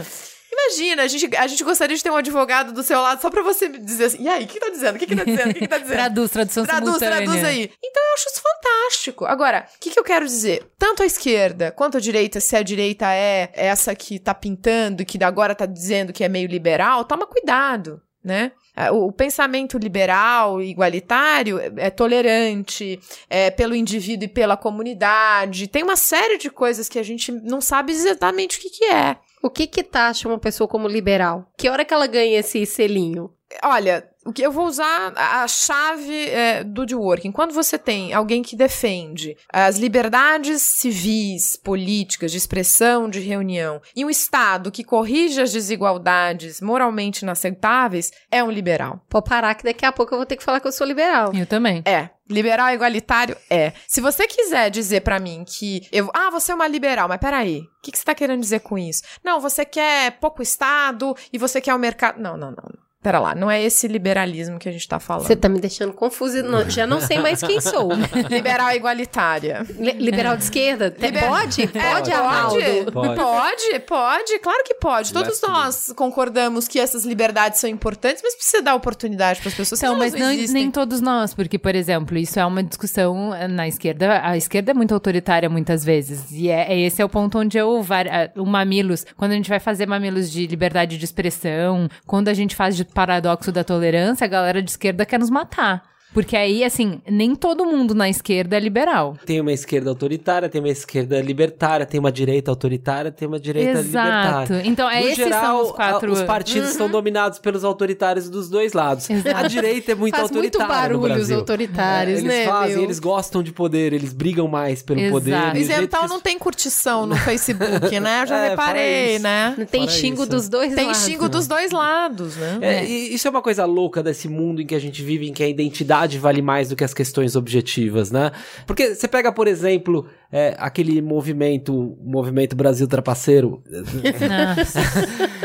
Imagina, a gente, a gente gostaria de ter um advogado do seu lado só pra você dizer assim, e aí, o que tá dizendo? O que, que tá dizendo? O que, que tá dizendo? traduz, tradução traduz, simultânea. Traduz aí. Então eu acho isso fantástico. Agora, o que, que eu quero dizer? Tanto a esquerda quanto a direita, se a direita é essa que tá pintando e que agora tá dizendo que é meio liberal, toma cuidado, né? É, o pensamento liberal, igualitário, é tolerante, é pelo indivíduo e pela comunidade. Tem uma série de coisas que a gente não sabe exatamente o que, que é. O que que taxa uma pessoa como liberal? Que hora que ela ganha esse selinho? Olha, o que eu vou usar a chave é, do Dworkin. Quando você tem alguém que defende as liberdades civis, políticas, de expressão, de reunião, e um Estado que corrige as desigualdades moralmente inaceitáveis, é um liberal. Pode parar que daqui a pouco eu vou ter que falar que eu sou liberal. Eu também. É. Liberal igualitário é. Se você quiser dizer para mim que eu, ah, você é uma liberal, mas peraí, o que, que você tá querendo dizer com isso? Não, você quer pouco Estado e você quer o mercado. Não, não, não. Pera lá, não é esse liberalismo que a gente tá falando. Você tá me deixando confusa, não- <laughs> já não sei mais quem sou. Liberal igualitária. Li- liberal de esquerda? Liber- Pode? É, Pode, Arnaldo? Pode. Pode, pode, claro que pode. Todos nós concordamos que essas liberdades são importantes, mas precisa dar oportunidade para as pessoas. Então, mas não, existem. nem todos nós, porque, por exemplo, isso é uma discussão eh, na esquerda. A esquerda é muito autoritária muitas vezes. E é, é- esse é o ponto onde eu. ah, O Mamilos, quando a gente vai fazer Mamilos de liberdade de expressão, quando a gente faz de paradoxo da tolerância, a galera de esquerda quer nos matar. Porque aí, assim, nem todo mundo na esquerda é liberal. Tem uma esquerda autoritária, tem uma esquerda libertária, tem uma direita autoritária, tem uma direita Exato. libertária. Então, é, no esses geral, são os quatro. a- os partidos são dominados pelos autoritários dos dois lados. Exato. A direita é muito Faz muito autoritária no barulho os Brasil. autoritários, É, eles né, fazem, meu? eles gostam de poder, eles brigam mais pelo Exato. poder. o jeito Isental não tem curtição no <laughs> Facebook, né? Eu já É, reparei, né? Não tem Fora xingo isso. dos dois Tem lados. xingo dos dois lados, né? É, e isso é uma coisa louca desse mundo em que a gente vive, em que a identidade vale mais do que as questões objetivas, né? Porque você pega, por exemplo, é, aquele movimento, movimento Brasil Trapaceiro. <laughs>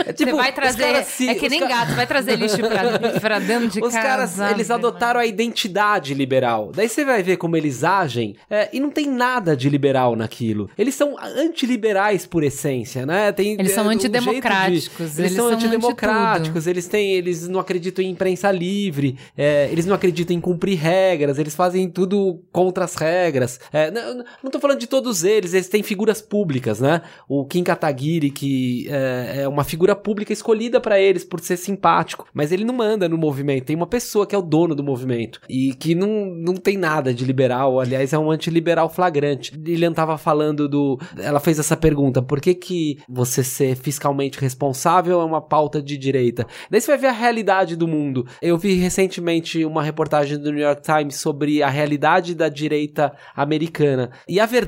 É tipo, Você vai os trazer. se- é que os nem gato, vai trazer lixo pra, pra dentro de <laughs> Os casa. caras, eles adotaram a identidade liberal. Daí você vai ver como eles agem é, e não tem nada de liberal naquilo. Eles são antiliberais por essência, né? Tem, Eles são é, um jeito de- antidemocráticos, Eles, eles são são antidemocráticos, eles têm, eles não acreditam em imprensa livre, é, eles não acreditam em cumprir regras, eles fazem tudo contra as regras. É, não, não tô falando de todos eles, eles têm figuras públicas, né? O Kim Kataguiri, que é, é uma figura pública escolhida pra eles por ser simpático, mas ele não manda no movimento, tem uma pessoa que é o dono do movimento e que não, não tem nada de liberal, aliás, é um antiliberal flagrante. Lilian tava falando do. Ela fez essa pergunta: por que, que você ser fiscalmente responsável é uma pauta de direita? Daí você vai ver a realidade do mundo. Eu vi recentemente uma reportagem do New York Times sobre a realidade da direita americana. E a verdade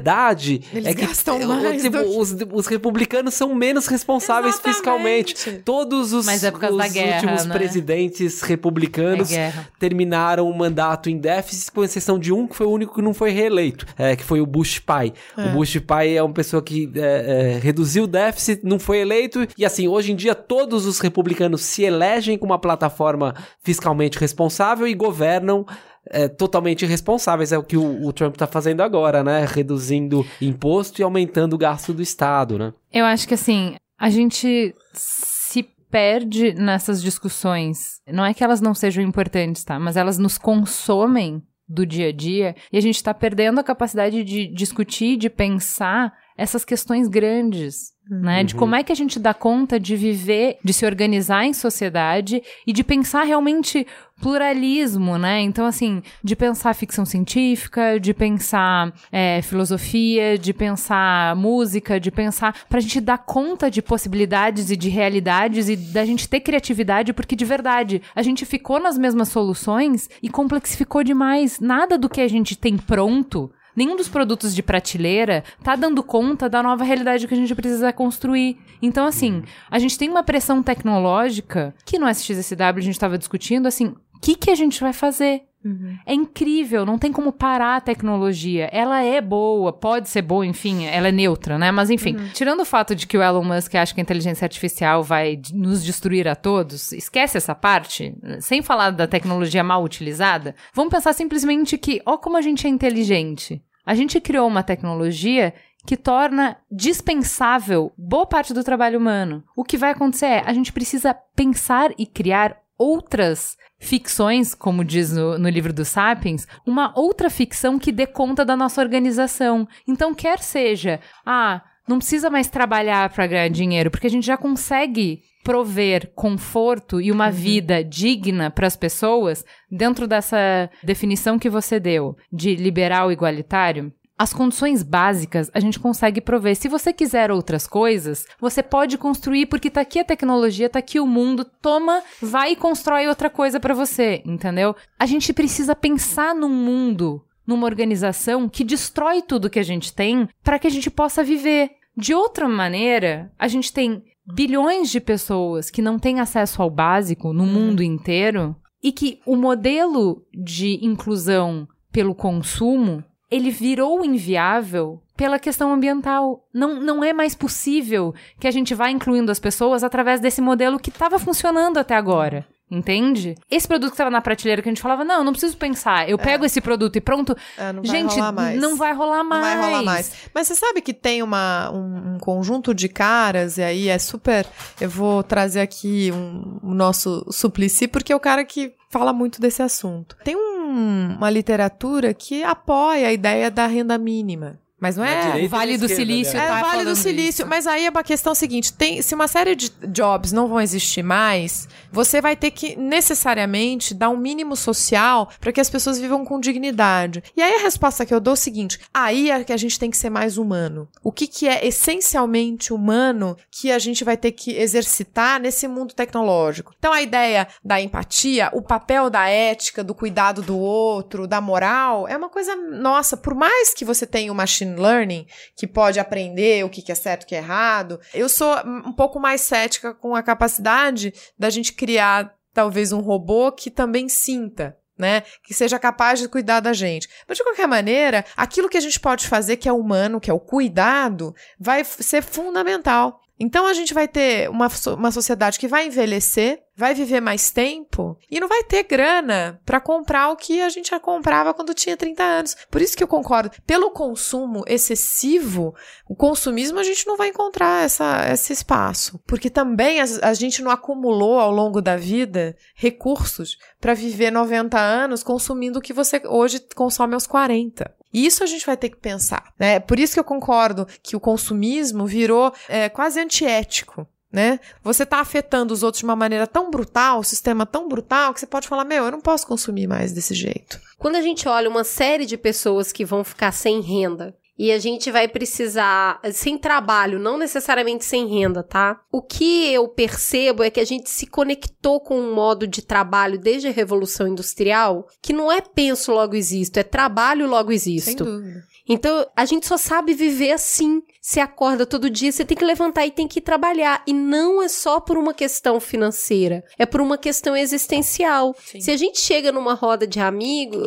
Eles é que gastam mais tipo, do os, os republicanos são menos responsáveis Exatamente. fiscalmente. Todos os, Mas é por causa da os guerra, últimos né? presidentes republicanos É terminaram o mandato em déficit, com exceção de um que foi o único que não foi reeleito, é, que foi o Bush pai. O Bush pai é uma pessoa que é, é, reduziu o déficit, não foi eleito, e assim, hoje em dia todos os republicanos se elegem com uma plataforma fiscalmente responsável e governam é, totalmente irresponsáveis. É o que o, o Trump tá fazendo agora, né? Reduzindo imposto e aumentando o gasto do Estado, né? Eu acho que assim, a gente se perde nessas discussões. Não é que elas não sejam importantes, tá? Mas elas nos consomem do dia a dia e a gente tá perdendo a capacidade de discutir, de pensar essas questões grandes, né? De como é que a gente dá conta de viver, de se organizar em sociedade e de pensar realmente pluralismo, né? Então, assim, de pensar ficção científica, de pensar é, filosofia, de pensar música, de pensar. pra gente dar conta de possibilidades e de realidades e da gente ter criatividade, porque de verdade, a gente ficou nas mesmas soluções e complexificou demais. Nada do que a gente tem pronto. Nenhum dos produtos de prateleira tá dando conta da nova realidade que a gente precisa construir. Então, assim, a gente tem uma pressão tecnológica que no SXSW a gente estava discutindo, assim, o que, que a gente vai fazer? É incrível, não tem como parar a tecnologia. Ela é boa, pode ser boa, enfim, ela é neutra, né? Mas enfim, tirando o fato de que o Elon Musk acha que a inteligência artificial vai nos destruir a todos, esquece essa parte, sem falar da tecnologia mal utilizada, vamos pensar simplesmente que, ó, como a gente é inteligente. A gente criou uma tecnologia que torna dispensável boa parte do trabalho humano. O que vai acontecer é, a gente precisa pensar e criar outras ficções, como diz no, no livro do Sapiens, uma outra ficção que dê conta da nossa organização. Então, quer seja, ah, não precisa mais trabalhar para ganhar dinheiro, porque a gente já consegue prover conforto e uma vida digna para as pessoas dentro dessa definição que você deu de liberal igualitário. As condições básicas a gente consegue prover. Se você quiser outras coisas, você pode construir porque tá aqui a tecnologia, tá aqui o mundo, toma, vai e constrói outra coisa para você, entendeu? A gente precisa pensar num mundo, numa organização que destrói tudo que a gente tem para que a gente possa viver. De outra maneira, a gente tem bilhões de pessoas que não têm acesso ao básico no mundo inteiro e que o modelo de inclusão pelo consumo ele virou inviável pela questão ambiental. Não, não é mais possível que a gente vá incluindo as pessoas através desse modelo que estava funcionando até agora. Entende? Esse produto que estava na prateleira que a gente falava, não, não preciso pensar. Eu pego esse produto e pronto. É, não gente, não vai rolar mais. Não vai rolar mais. Mas você sabe que tem uma, um, um conjunto de caras, e aí é super. Eu vou trazer aqui um, o nosso Suplicy, porque é o cara que fala muito desse assunto. Tem um- uma literatura que apoia a ideia da renda mínima. Mas não é. direita e o Vale do esquerda, Silício né? É tá Vale do Silício, isso. mas aí é uma questão seguinte: tem, se uma série de jobs não vão existir mais, você vai ter que necessariamente dar um mínimo social para que as pessoas vivam com dignidade. E aí a resposta que eu dou é o seguinte: aí é que a gente tem que ser mais humano. O que, que é essencialmente humano que a gente vai ter que exercitar nesse mundo tecnológico? Então a ideia da empatia, o papel da ética, do cuidado do outro, da moral, é uma coisa nossa. Por mais que você tenha o machine learning, que pode aprender o que é certo e o que é errado. Eu sou um pouco mais cética com a capacidade da gente criar talvez um robô que também sinta. Né? Que seja capaz de cuidar da gente. Mas, de qualquer maneira, aquilo que a gente pode fazer, que é humano, que é o cuidado, vai ser fundamental. Então, a gente vai ter uma, uma sociedade que vai envelhecer, vai viver mais tempo e não vai ter grana para comprar o que a gente já comprava quando tinha 30 anos. Por isso que eu concordo. Pelo consumo excessivo, o consumismo a gente não vai encontrar essa, esse espaço. Porque também a, a gente não acumulou ao longo da vida recursos para viver 90 anos consumindo o que você hoje consome aos 40. E isso a gente vai ter que pensar. Né? Por isso que eu concordo que o consumismo virou é, quase antiético. Né? Você está afetando os outros de uma maneira tão brutal, o sistema tão brutal, que você pode falar: Meu, eu não posso consumir mais desse jeito. Quando a gente olha uma série de pessoas que vão ficar sem renda e a gente vai precisar, sem trabalho, não necessariamente sem renda, tá? O que eu percebo é que a gente se conectou com um modo de trabalho desde a Revolução Industrial que não é penso logo existo, é trabalho logo existo. dúvida. Então, a gente só sabe viver assim. Você acorda todo dia, você tem que levantar e tem que ir trabalhar. E não é só por uma questão financeira, é por uma questão existencial. Sim. Se a gente chega numa roda de amigos,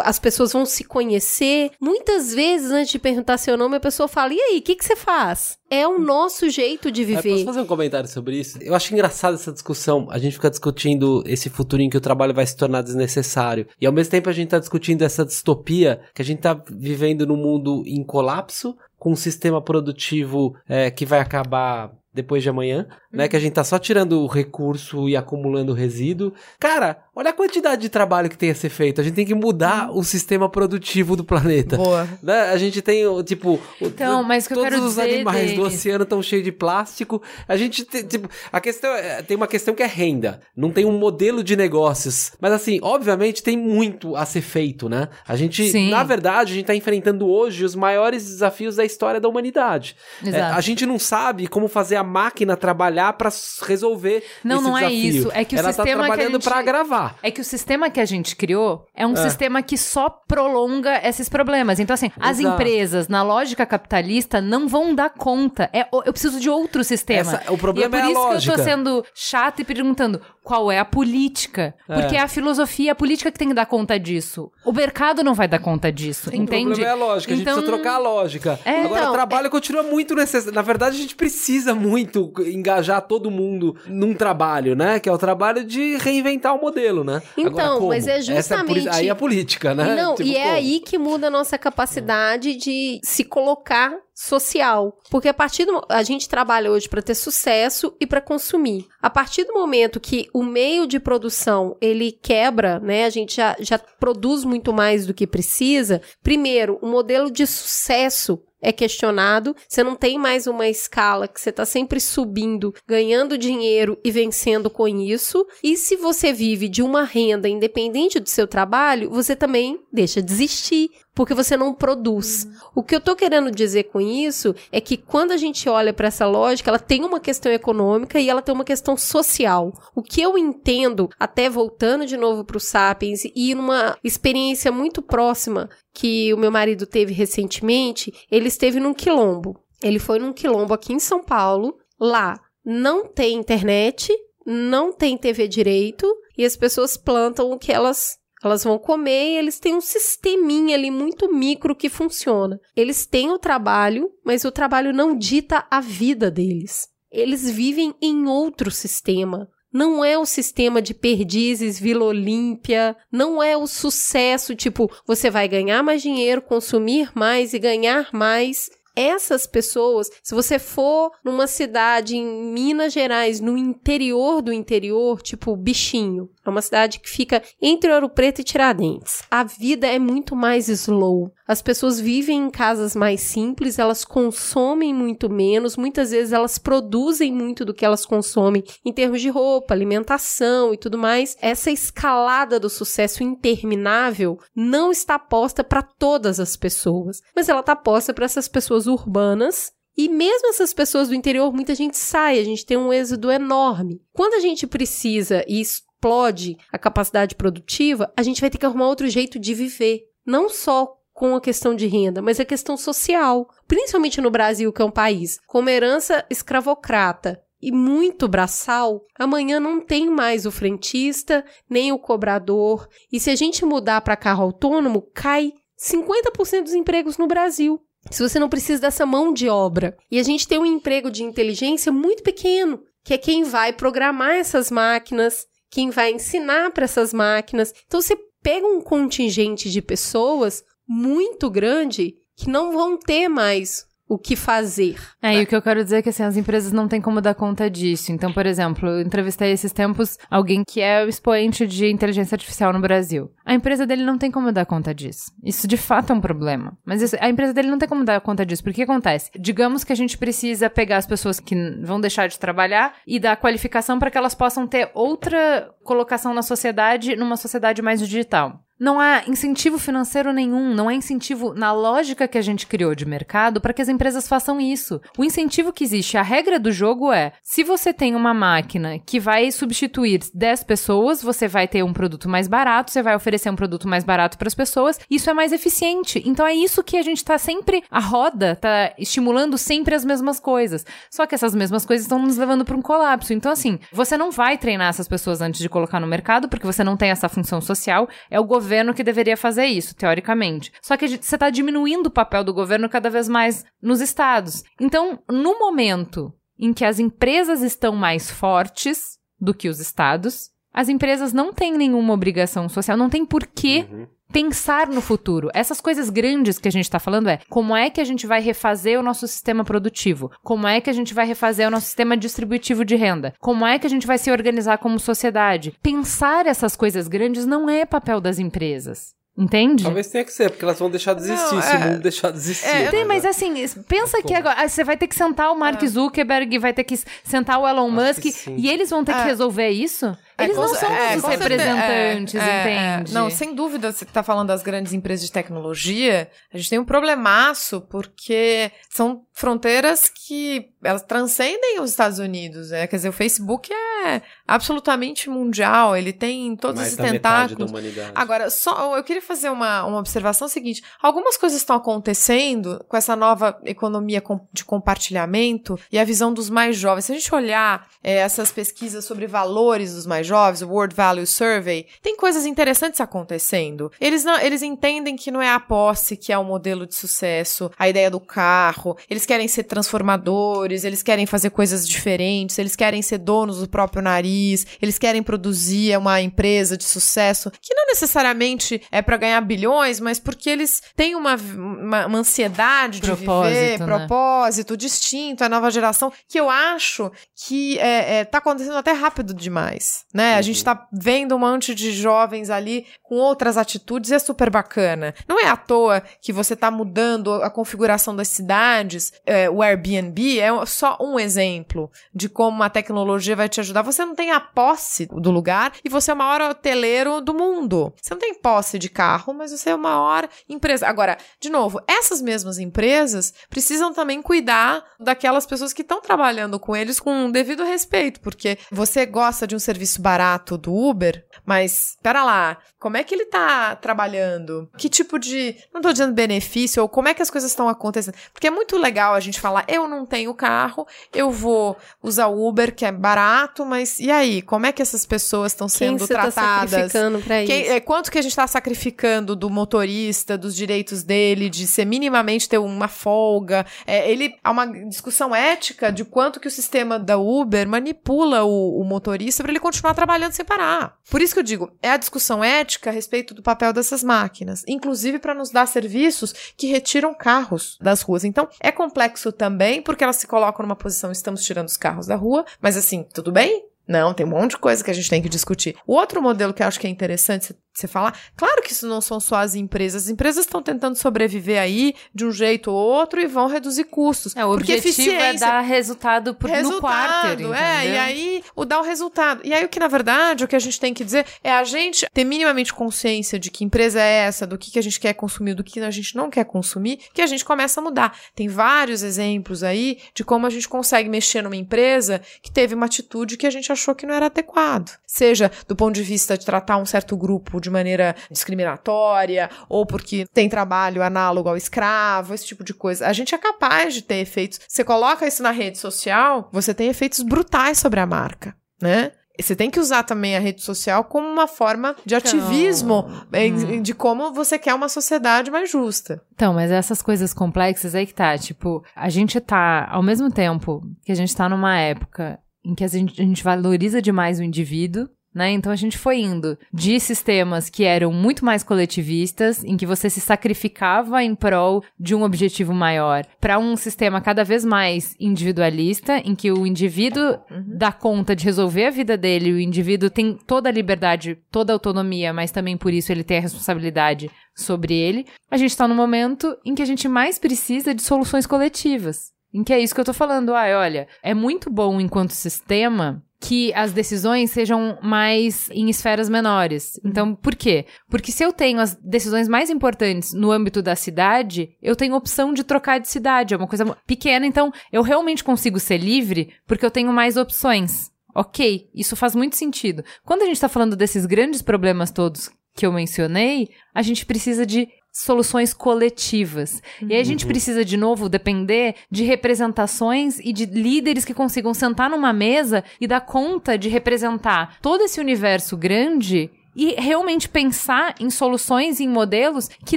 as pessoas vão se conhecer. Muitas vezes, antes de perguntar seu nome, a pessoa fala: E aí, o que, que você faz? É o nosso jeito de É, posso viver. fazer um comentário sobre isso? Eu acho engraçado essa discussão. A gente fica discutindo esse futuro em que o trabalho vai se tornar desnecessário. E ao mesmo tempo a gente tá discutindo essa distopia que a gente tá vivendo num mundo em colapso, com um sistema produtivo é, que vai acabar depois de amanhã, né? Que a gente tá só tirando o recurso e acumulando resíduo. Cara, olha a quantidade de trabalho que tem a ser feito. A gente tem que mudar o sistema produtivo do planeta. Boa. Né? A gente tem, tipo, o- Então, mas o que eu todos os animais do oceano estão cheios de plástico. A gente tem, tipo, a questão é, tem uma questão que é renda. Não tem um modelo de negócios. Mas assim, obviamente tem muito a ser feito, né? A gente, Sim. na verdade, a gente tá enfrentando hoje os maiores desafios da história da humanidade. É, a gente não sabe como fazer a máquina trabalhar pra s- resolver Não, não é desafio. isso. É que o Ela sistema que tá trabalhando pra gravar. É que o sistema que a gente criou é um sistema que só prolonga esses problemas. Então, assim, as Exato. empresas, na lógica capitalista, não vão dar conta. É, eu preciso de outro sistema. Essa- o problema e é é por a isso que eu lógica. tô sendo chata e perguntando qual é a política. Porque é a filosofia, a política que tem que dar conta disso. O mercado não vai dar conta disso, O entende? problema é a lógica, a gente Então, precisa trocar a lógica. É, Agora, então, o trabalho continua muito necessário. Na verdade, a gente precisa muito engajar todo mundo num trabalho, né? Que é o trabalho de reinventar o modelo, né? Então, Agora, mas é Essa a poli- justamente- aí é a política, né? Não, Tipo, e é como? aí que muda a nossa capacidade de se colocar social. Porque a partir do a gente trabalha hoje para ter sucesso e para consumir. A partir do momento que o meio de produção ele quebra, né? A gente já, já produz muito mais do que precisa. Primeiro, o modelo de sucesso é questionado, você não tem mais uma escala que você está sempre subindo, ganhando dinheiro e vencendo com isso. E se você vive de uma renda independente do seu trabalho, você também deixa de existir, porque você não produz. Uhum. O que eu tô querendo dizer com isso é que quando a gente olha para essa lógica, ela tem uma questão econômica e ela tem uma questão social. O que eu entendo, até voltando de novo para o Sapiens e numa experiência muito próxima que o meu marido teve recentemente, ele esteve num quilombo. Ele foi num quilombo aqui em São Paulo. Lá não tem internet, não tem TV direito e as pessoas plantam o que elas elas vão comer e eles têm um sisteminha ali muito micro que funciona. Eles têm o trabalho, mas o trabalho não dita a vida deles. Eles vivem em outro sistema. Não é o sistema de perdizes, Vila Olímpia, não é o sucesso, tipo, você vai ganhar mais dinheiro, consumir mais e ganhar mais essas pessoas, se você for numa cidade em Minas Gerais, no interior do interior, tipo Bichinho, é uma cidade que fica entre Ouro Preto e Tiradentes. A vida é muito mais slow. As pessoas vivem em casas mais simples, elas consomem muito menos, muitas vezes elas produzem muito do que elas consomem em termos de roupa, alimentação e tudo mais. Essa escalada do sucesso interminável não está posta para todas as pessoas, mas ela está posta para essas pessoas urbanas e mesmo essas pessoas do interior, muita gente sai, a gente tem um êxodo enorme. Quando a gente precisa, e explode a capacidade produtiva, a gente vai ter que arrumar outro jeito de viver. Não só com a questão de renda, mas a questão social. Principalmente no Brasil, que é um país com uma herança escravocrata e muito braçal, amanhã não tem mais o frentista, nem o cobrador. E se a gente mudar para carro autônomo, cai 50% dos empregos no Brasil. Se você não precisa dessa mão de obra. E a gente tem um emprego de inteligência muito pequeno, que é quem vai programar essas máquinas, quem vai ensinar para essas máquinas. Então você pega um contingente de pessoas muito grande que não vão ter mais o que fazer. É, né? e o que eu quero dizer é que assim, as empresas não têm como dar conta disso. Então, por exemplo, eu entrevistei esses tempos alguém que é o expoente de inteligência artificial no Brasil. A empresa dele não tem como dar conta disso. Isso de fato é um problema. Mas isso, a empresa dele não tem como dar conta disso. Porque o que acontece? Digamos que a gente precisa pegar as pessoas que vão deixar de trabalhar e dar qualificação para que elas possam ter outra colocação na sociedade, numa sociedade mais digital. Não há incentivo financeiro nenhum, não há incentivo na lógica que a gente criou de mercado para que as empresas façam isso. O incentivo que existe, a regra do jogo é: se você tem uma máquina que vai substituir 10 pessoas, você vai ter um produto mais barato, você vai oferecer um produto mais barato para as pessoas, isso é mais eficiente. Então é isso que a gente está sempre a roda tá estimulando sempre as mesmas coisas. Só que essas mesmas coisas estão nos levando para um colapso. Então assim, você não vai treinar essas pessoas antes de colocar no mercado porque você não tem essa função social, é o governo governo que deveria fazer isso, teoricamente. Só que você está diminuindo o papel do governo cada vez mais nos estados. Então, no momento em que as empresas estão mais fortes do que os estados, as empresas não têm nenhuma obrigação social, não tem porquê uhum pensar no futuro. Essas coisas grandes que a gente está falando é como é que a gente vai refazer o nosso sistema produtivo? Como é que a gente vai refazer o nosso sistema distributivo de renda? Como é que a gente vai se organizar como sociedade? Pensar essas coisas grandes não é papel das empresas. Entende? Talvez tenha que ser, porque elas vão deixar de existir, não, se o mundo deixar de existir. É, tem, mas assim, pensa que agora ah, você vai ter que sentar o Mark é. Zuckerberg, vai ter que sentar o Elon Musk, e eles vão ter que é. resolver isso? É, Eles não são é, os representantes, é, é, entende? não, sem dúvida, você está falando das grandes empresas de tecnologia, a gente tem um problemaço, porque são fronteiras que elas transcendem os Estados Unidos. É, quer dizer, o Facebook é absolutamente mundial, ele tem todos Mais esses tentáculos. Agora, só eu queria fazer uma, uma observação seguinte: algumas coisas estão acontecendo com essa nova economia de compartilhamento e a visão dos mais jovens. Se a gente olhar é, essas pesquisas sobre valores dos mais jovens, o World Value Survey, tem coisas interessantes acontecendo. Eles não, eles entendem que não é a posse que é o modelo de sucesso, a ideia do carro. Eles querem ser transformadores, eles querem fazer coisas diferentes, eles querem ser donos do próprio nariz eles querem produzir uma empresa de sucesso, que não necessariamente é para ganhar bilhões, mas porque eles têm uma, uma, uma ansiedade de viver, Propósito, né? propósito distinto, a nova geração, que eu acho que é, é, tá acontecendo até rápido demais, né? A gente tá vendo um monte de jovens ali com outras atitudes e é super bacana. Não é à toa que você tá mudando a configuração das cidades, é, o Airbnb é só um exemplo de como a tecnologia vai te ajudar. Você não tem a posse do lugar e você é o maior hoteleiro do mundo. Você não tem posse de carro, mas você é a maior empresa. Agora, de novo, essas mesmas empresas precisam também cuidar daquelas pessoas que estão trabalhando com eles com um devido respeito, porque você gosta de um serviço barato do Uber, mas pera lá, como é que ele tá trabalhando? Que tipo de, não tô dizendo benefício, ou como é que as coisas estão acontecendo? Porque é muito legal a gente falar, eu não tenho carro, eu vou usar o Uber, que é barato, mas e aí? Como é que essas pessoas estão sendo tá tratadas? sacrificando pra Quem- isso? é, quanto que a gente está sacrificando do motorista, dos direitos dele, de ser minimamente ter uma folga? É, ele há uma discussão ética de quanto que o sistema da Uber manipula o, o motorista para ele continuar trabalhando sem parar. Por isso que eu digo, é a discussão ética a respeito do papel dessas máquinas, inclusive para nos dar serviços que retiram carros das ruas. Então, é complexo também, porque elas se colocam numa posição, estamos tirando os carros da rua, mas assim, tudo bem? Não, tem um monte de coisa que a gente tem que discutir. O outro modelo que eu acho que é interessante você falar, claro que isso não são só as empresas. As empresas estão tentando sobreviver aí de um jeito ou outro e vão reduzir custos. É, o porque objetivo é dar resultado por, no resultado, quarter, é, e aí o dar o resultado. E aí o que na verdade o que a gente tem que dizer é a gente ter minimamente consciência de que empresa é essa, do que, que a gente quer consumir, do que a gente não quer consumir, que a gente começa a mudar. Tem vários exemplos aí de como a gente consegue mexer numa empresa que teve uma atitude que a gente achou que não era adequado. Seja do ponto de vista de tratar um certo grupo de maneira discriminatória, ou porque tem trabalho análogo ao escravo, esse tipo de coisa. A gente é capaz de ter efeitos. Você coloca isso na rede social, você tem efeitos brutais sobre a marca, né? Você tem que usar também a rede social como uma forma de ativismo em- de como você quer uma sociedade mais justa. Então, mas essas coisas complexas aí que tá, tipo, a gente tá, ao mesmo tempo que a gente tá numa época em que a gente, a gente valoriza demais o indivíduo, né? Então a gente foi indo de sistemas que eram muito mais coletivistas, em que você se sacrificava em prol de um objetivo maior, para um sistema cada vez mais individualista, em que o indivíduo dá conta de resolver a vida dele, o indivíduo tem toda a liberdade, toda a autonomia, mas também por isso ele tem a responsabilidade sobre ele. A gente tá num momento em que a gente mais precisa de soluções coletivas. Em que é isso que eu tô falando. Ah, olha, é muito bom enquanto sistema que as decisões sejam mais em esferas menores. Então, por quê? Porque se eu tenho as decisões mais importantes no âmbito da cidade, eu tenho opção de trocar de cidade. É uma coisa pequena, então eu realmente consigo ser livre porque eu tenho mais opções. Ok, isso faz muito sentido. Quando a gente tá falando desses grandes problemas todos que eu mencionei, a gente precisa de soluções coletivas. E aí a gente precisa, de novo, depender de representações e de líderes que consigam sentar numa mesa e dar conta de representar todo esse universo grande e realmente pensar em soluções e em modelos que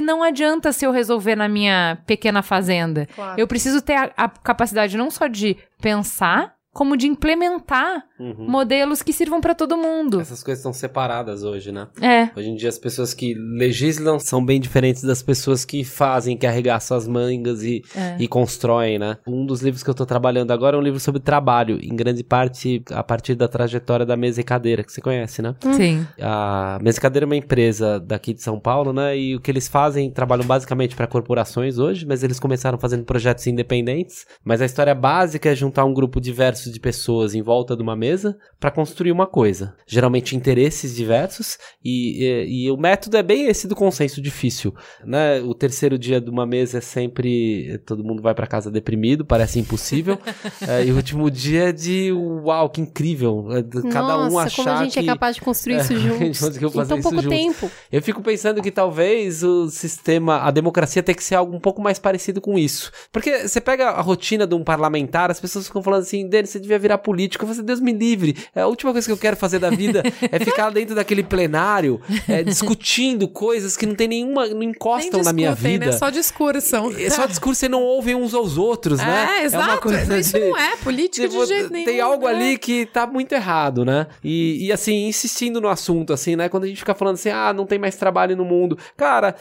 não adianta se eu resolver na minha pequena fazenda. Claro. Eu preciso ter a, a capacidade não só de pensar, como de implementar Uhum. modelos que sirvam para todo mundo. Essas coisas estão separadas hoje, né? É. Hoje em dia as pessoas que legislam são bem diferentes das pessoas que fazem, que arregaçam as mangas e, É. e constroem, né? Um dos livros que eu tô trabalhando agora é um livro sobre trabalho, em grande parte a partir da trajetória da Mesa e Cadeira, que você conhece, né? Sim. A Mesa e Cadeira é uma empresa daqui de São Paulo, né? E o que eles fazem, trabalham basicamente para corporações hoje, mas eles começaram fazendo projetos independentes. Mas a história básica é juntar um grupo diverso de pessoas em volta de uma mesa para construir uma coisa. Geralmente interesses diversos e, e, e o método é bem esse do consenso difícil, né? O terceiro dia de uma mesa é sempre todo mundo vai para casa deprimido, parece impossível. É, <laughs> e o último dia é de uau, que incrível. É Cada Nossa, um achar como a gente que é capaz de construir isso <laughs> É, juntos. Em fazer tão isso pouco juntos. tempo. Eu fico pensando que talvez o sistema, a democracia tem que ser algo um pouco mais parecido com isso. Porque você pega a rotina de um parlamentar, as pessoas ficam falando assim, Denis, você devia virar político. Eu falei, Deus me livre. É a última coisa que eu quero fazer da vida é ficar dentro daquele plenário, é, discutindo coisas que não tem nenhuma, não encostam na minha discutem, vida. Né? Só discursam. É só discurso, você não ouve uns aos outros, né? É, exato. uma coisa Isso de- não é política Tipo, de jeito nenhum. Tem algo né? ali que tá muito errado, né? E, e, assim, insistindo no assunto, assim, né? Quando a gente fica falando assim, ah, não tem mais trabalho no mundo. Cara,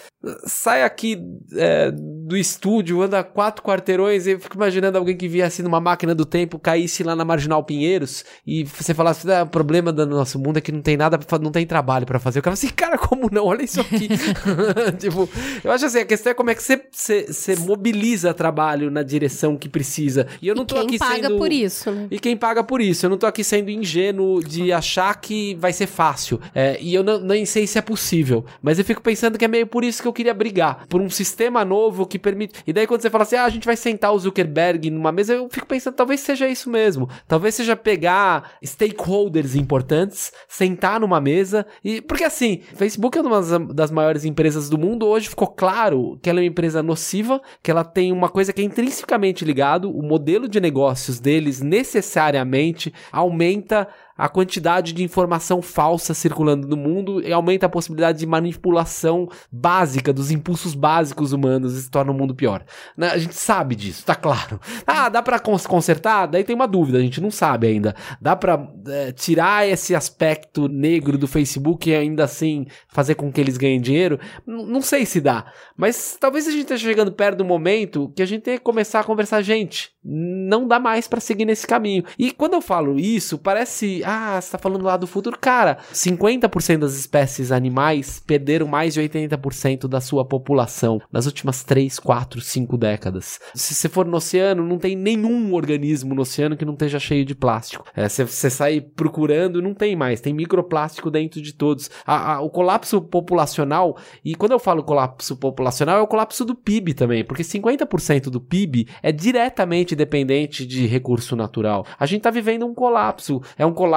sai aqui é, do estúdio, anda quatro quarteirões e eu fico imaginando alguém que viesse numa máquina do tempo, caísse lá na Marginal Pinheiros e você falasse, ah, o problema do nosso mundo é que não tem nada, pra, não tem trabalho pra fazer. O cara fala assim, cara, como não? Olha isso aqui. <laughs> tipo, eu acho assim, a questão é como é que você, você, você mobiliza trabalho na direção que precisa. E eu não e tô quem aqui paga sendo... por isso, né? E quem paga por isso? Eu não tô aqui sendo ingênuo de achar que vai ser fácil. É, e eu não, nem sei se é possível. Mas eu fico pensando que é meio por isso que eu queria brigar. Por um sistema novo que permite. E daí quando você fala assim, ah, a gente vai sentar o Zuckerberg numa mesa, eu fico pensando, talvez seja isso mesmo. Talvez seja pegar stakeholders importantes, sentar numa mesa e. Porque assim, Facebook é uma das- maiores empresas do mundo. Hoje ficou claro que ela é uma empresa nociva, que ela tem uma coisa que é intrinsecamente ligado, o modelo de negócios deles necessariamente aumenta a quantidade de informação falsa circulando no mundo e aumenta a possibilidade de manipulação básica dos impulsos básicos humanos e se torna o mundo pior. Né? A gente sabe disso, tá claro. Ah, dá cons- consertar? Daí tem uma dúvida, a gente não sabe ainda. Dá pra eh, tirar esse aspecto negro do Facebook e ainda assim fazer com que eles ganhem dinheiro? N- não sei se dá, mas talvez a gente esteja chegando perto do momento que a gente tem que começar a conversar, gente, não dá mais pra seguir nesse caminho. E quando eu falo isso, parece, ah, você tá falando lá do futuro. Cara, 50% das espécies animais perderam mais de 80% da sua população nas últimas 3, 4, 5 décadas. Se você for no oceano, não tem nenhum organismo no oceano que não esteja cheio de plástico. É, se você sair procurando, não tem mais. Tem microplástico dentro de todos. A- a- o colapso populacional, e quando eu falo colapso populacional, é o colapso do PIB também, porque 50% do PIB é diretamente dependente de recurso natural. A gente tá vivendo um colapso. É um colapso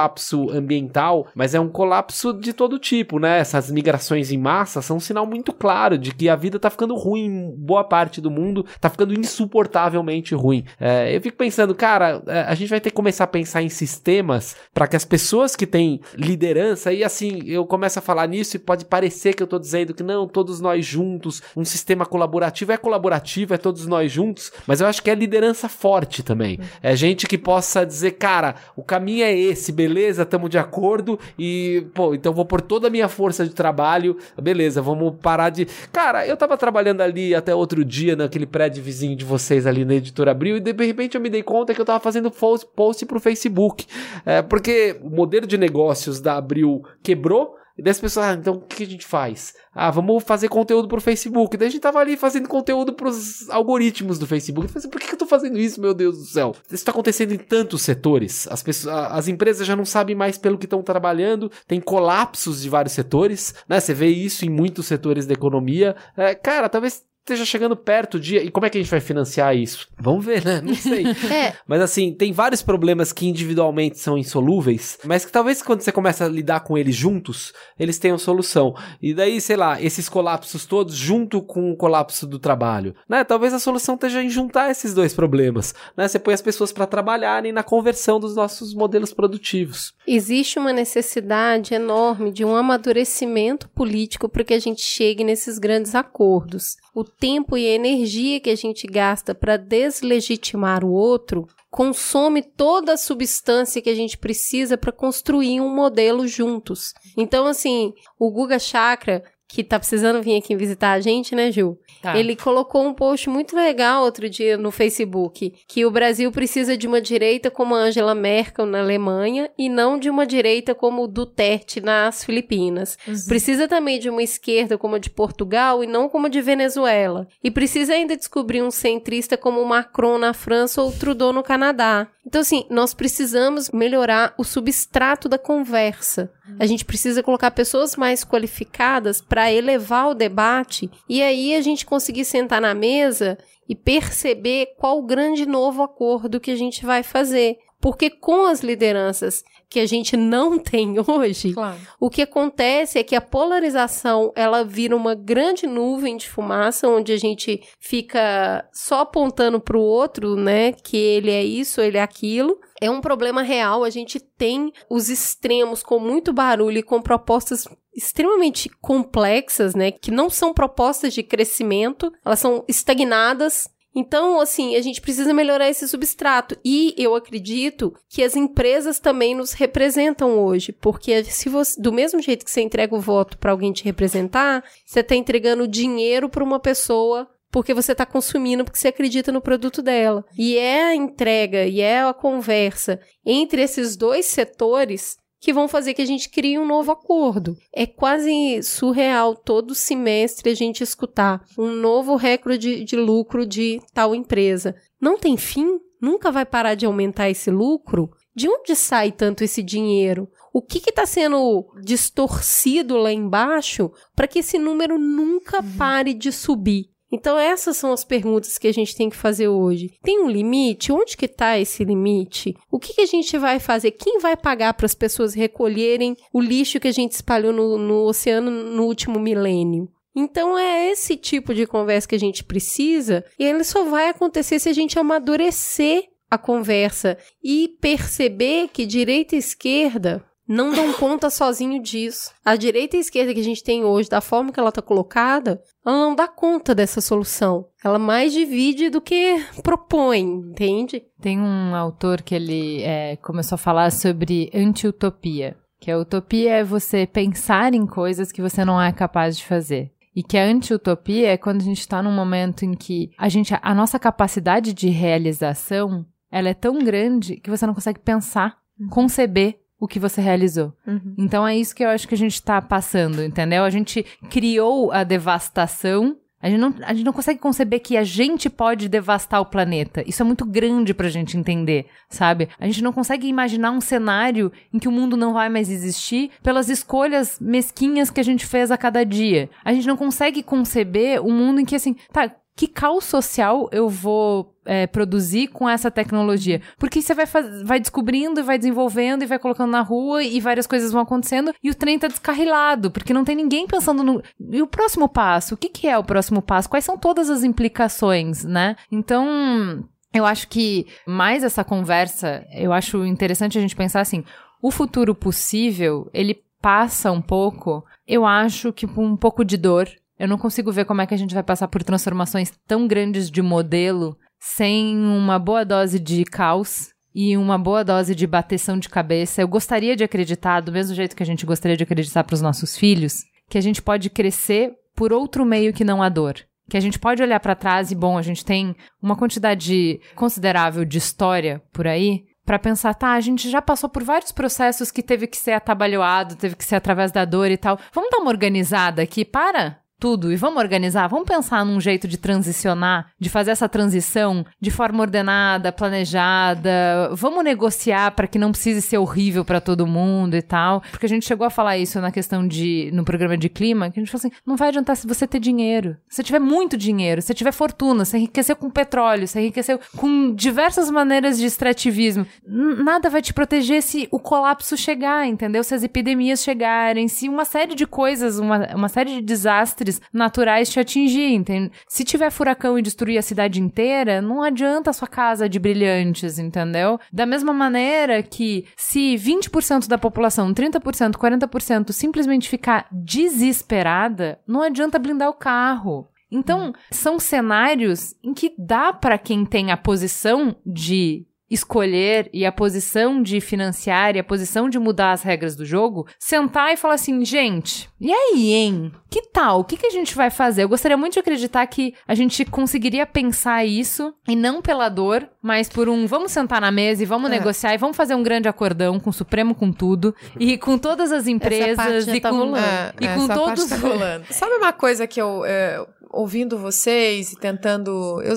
ambiental, mas é um colapso de todo tipo, né? Essas migrações em massa são um sinal muito claro de que a vida tá ficando ruim em boa parte do mundo, tá ficando insuportavelmente ruim. É, eu fico pensando, cara, é, a gente vai ter que começar a pensar em sistemas para que as pessoas que têm liderança, e assim, eu começo a falar nisso e pode parecer que eu tô dizendo que não, todos nós juntos, um sistema colaborativo é colaborativo, é todos nós juntos, mas eu acho que é liderança forte também. É gente que possa dizer, cara, o caminho é esse, beleza, estamos de acordo e, pô, então vou pôr toda a minha força de trabalho, beleza, vamos parar de. Cara, eu tava trabalhando ali até outro dia naquele prédio vizinho de vocês ali na editora Abril e de repente eu me dei conta que eu tava fazendo post pro Facebook. É, porque o modelo de negócios da Abril quebrou. E daí as pessoas, ah, então o que a gente faz? Ah, vamos fazer conteúdo pro Facebook. Daí a gente tava ali fazendo conteúdo pros algoritmos do Facebook. Falei assim, por que que eu tô fazendo isso, meu Deus do céu? Isso tá acontecendo em tantos setores. As, pessoas, as empresas já não sabem mais pelo que estão trabalhando. Tem colapsos de vários setores, né? Você vê isso em muitos setores da economia. É, cara, talvez esteja chegando perto o dia. E como é que a gente vai financiar isso? Vamos ver, né? Não sei. <laughs> É, Mas assim, tem vários problemas que individualmente são insolúveis, mas que talvez quando você começa a lidar com eles juntos, eles tenham solução. E daí, sei lá, esses colapsos todos junto com o colapso do trabalho, né? Talvez a solução esteja em juntar esses dois problemas, né? Você põe as pessoas para trabalharem na conversão dos nossos modelos produtivos. existe uma necessidade enorme de um amadurecimento político para que a gente chegue nesses grandes acordos. O tempo e a energia que a gente gasta para deslegitimar o outro consome toda a substância que a gente precisa para construir um modelo juntos. Então, assim, o Guga Chakra, que tá precisando vir aqui visitar a gente, né, Gil? Tá. Ele colocou um post muito legal outro dia no Facebook, que o Brasil precisa de uma direita como a Angela Merkel na Alemanha e não de uma direita como o Duterte nas Filipinas. Precisa também de uma esquerda como a de Portugal e não como a de Venezuela. E precisa ainda descobrir um centrista como o Macron na França ou o Trudeau no Canadá. Então, assim, nós precisamos melhorar o substrato da conversa. A gente precisa colocar pessoas mais qualificadas para elevar o debate e aí a gente conseguir sentar na mesa e perceber qual o grande novo acordo que a gente vai fazer. Porque com as lideranças que a gente não <laughs> tem hoje, Claro. o que acontece é que a polarização ela vira uma grande nuvem de fumaça, onde a gente fica só apontando para o outro, né? Que ele é isso, ele é aquilo. é um problema real. A gente tem os extremos com muito barulho e com propostas extremamente complexas, né, que não são propostas de crescimento, elas são estagnadas então, assim, a gente precisa melhorar esse substrato. E eu acredito que as empresas também nos representam hoje, porque se você, do mesmo jeito que você entrega o voto para alguém te representar, você está entregando dinheiro para uma pessoa porque você está consumindo, porque você acredita no produto dela. E é a entrega e é a conversa entre esses dois setores que vão fazer que a gente crie um novo acordo. É quase surreal todo semestre a gente escutar um novo recorde de, de lucro de tal empresa. Não tem fim? Nunca vai parar de aumentar esse lucro? De onde sai tanto esse dinheiro? O que está sendo distorcido lá embaixo para que esse número nunca uhum. pare de subir? Então essas são as perguntas que a gente tem que fazer hoje. Tem um limite? Onde que está esse limite? O que, que, a gente vai fazer? Quem vai pagar para as pessoas recolherem o lixo que a gente espalhou no, no oceano no último milênio? Então é esse tipo de conversa que a gente precisa e ele só vai acontecer se a gente amadurecer a conversa e perceber que direita e esquerda não dão conta sozinho disso. A direita e a esquerda que a gente tem hoje, da forma que ela está colocada, ela não dá conta dessa solução. Ela mais divide do que propõe, entende? Tem um autor que ele é, começou a falar sobre anti-utopia. Que a utopia é você pensar em coisas que você não é capaz de fazer. E que a anti-utopia é quando a gente está num momento em que a gente, a nossa capacidade de realização, ela é tão grande que você não consegue pensar, conceber o que você realizou. Uhum. Então é isso que eu acho que a gente está passando, entendeu? A gente criou a devastação. A gente, não, a gente não consegue conceber que a gente pode devastar o planeta. Isso é muito grande pra gente entender, sabe? A gente não consegue imaginar um cenário em que o mundo não vai mais existir pelas escolhas mesquinhas que a gente fez a cada dia. A gente não consegue conceber um mundo em que, assim, tá, que caos social eu vou é, produzir com essa tecnologia? Porque você vai, vai descobrindo e vai desenvolvendo e vai colocando na rua e várias coisas vão acontecendo e o trem tá descarrilado, porque não tem ninguém pensando no. E o próximo passo? O que, que é o próximo passo? Quais são todas as implicações, né? Então. Eu acho que mais essa conversa, eu acho interessante a gente pensar assim, o futuro possível, ele passa um pouco, eu acho que um pouco de dor, eu não consigo ver como é que a gente vai passar por transformações tão grandes de modelo sem uma boa dose de caos e uma boa dose de bateção de cabeça. Eu gostaria de acreditar, do mesmo jeito que a gente gostaria de acreditar para os nossos filhos, que a gente pode crescer por outro meio que não a dor. Que a gente pode olhar para trás e, bom, a gente tem uma quantidade considerável de história por aí, para pensar, tá, a gente já passou por vários processos que teve que ser atabalhoado, teve que ser através da dor e tal. Vamos dar uma organizada aqui, para tudo e vamos organizar, vamos pensar num jeito de transicionar, de fazer essa transição de forma ordenada, planejada. Vamos negociar para que não precise ser horrível para todo mundo e tal. Porque a gente chegou a falar isso na questão de no programa de clima, que a gente falou assim: não vai adiantar se você ter dinheiro. Se tiver muito dinheiro, se tiver fortuna, se enriqueceu com petróleo, se enriqueceu com diversas maneiras de extrativismo, nada vai te proteger se o colapso chegar, entendeu? Se as epidemias chegarem, se uma série de coisas, uma, uma série de desastres desastres naturais te atingir, entende? Se tiver furacão e destruir a cidade inteira, não adianta a sua casa de brilhantes, entendeu? Da mesma maneira que se 20% da população, 30%, 40% simplesmente ficar desesperada, não adianta blindar o carro. Então, são cenários em que dá para quem tem a posição de escolher e a posição de financiar e a posição de mudar as regras do jogo, sentar e falar assim, gente, e aí, hein? Que tal? O que, que a gente vai fazer? Eu gostaria muito de acreditar que a gente conseguiria pensar isso e não pela dor, mas por um vamos sentar na mesa e vamos é. negociar e vamos fazer um grande acordão com o Supremo com tudo e com todas as empresas e tá com, é, e com todos tá <laughs> Sabe uma coisa que eu é, ouvindo vocês e tentando. Eu,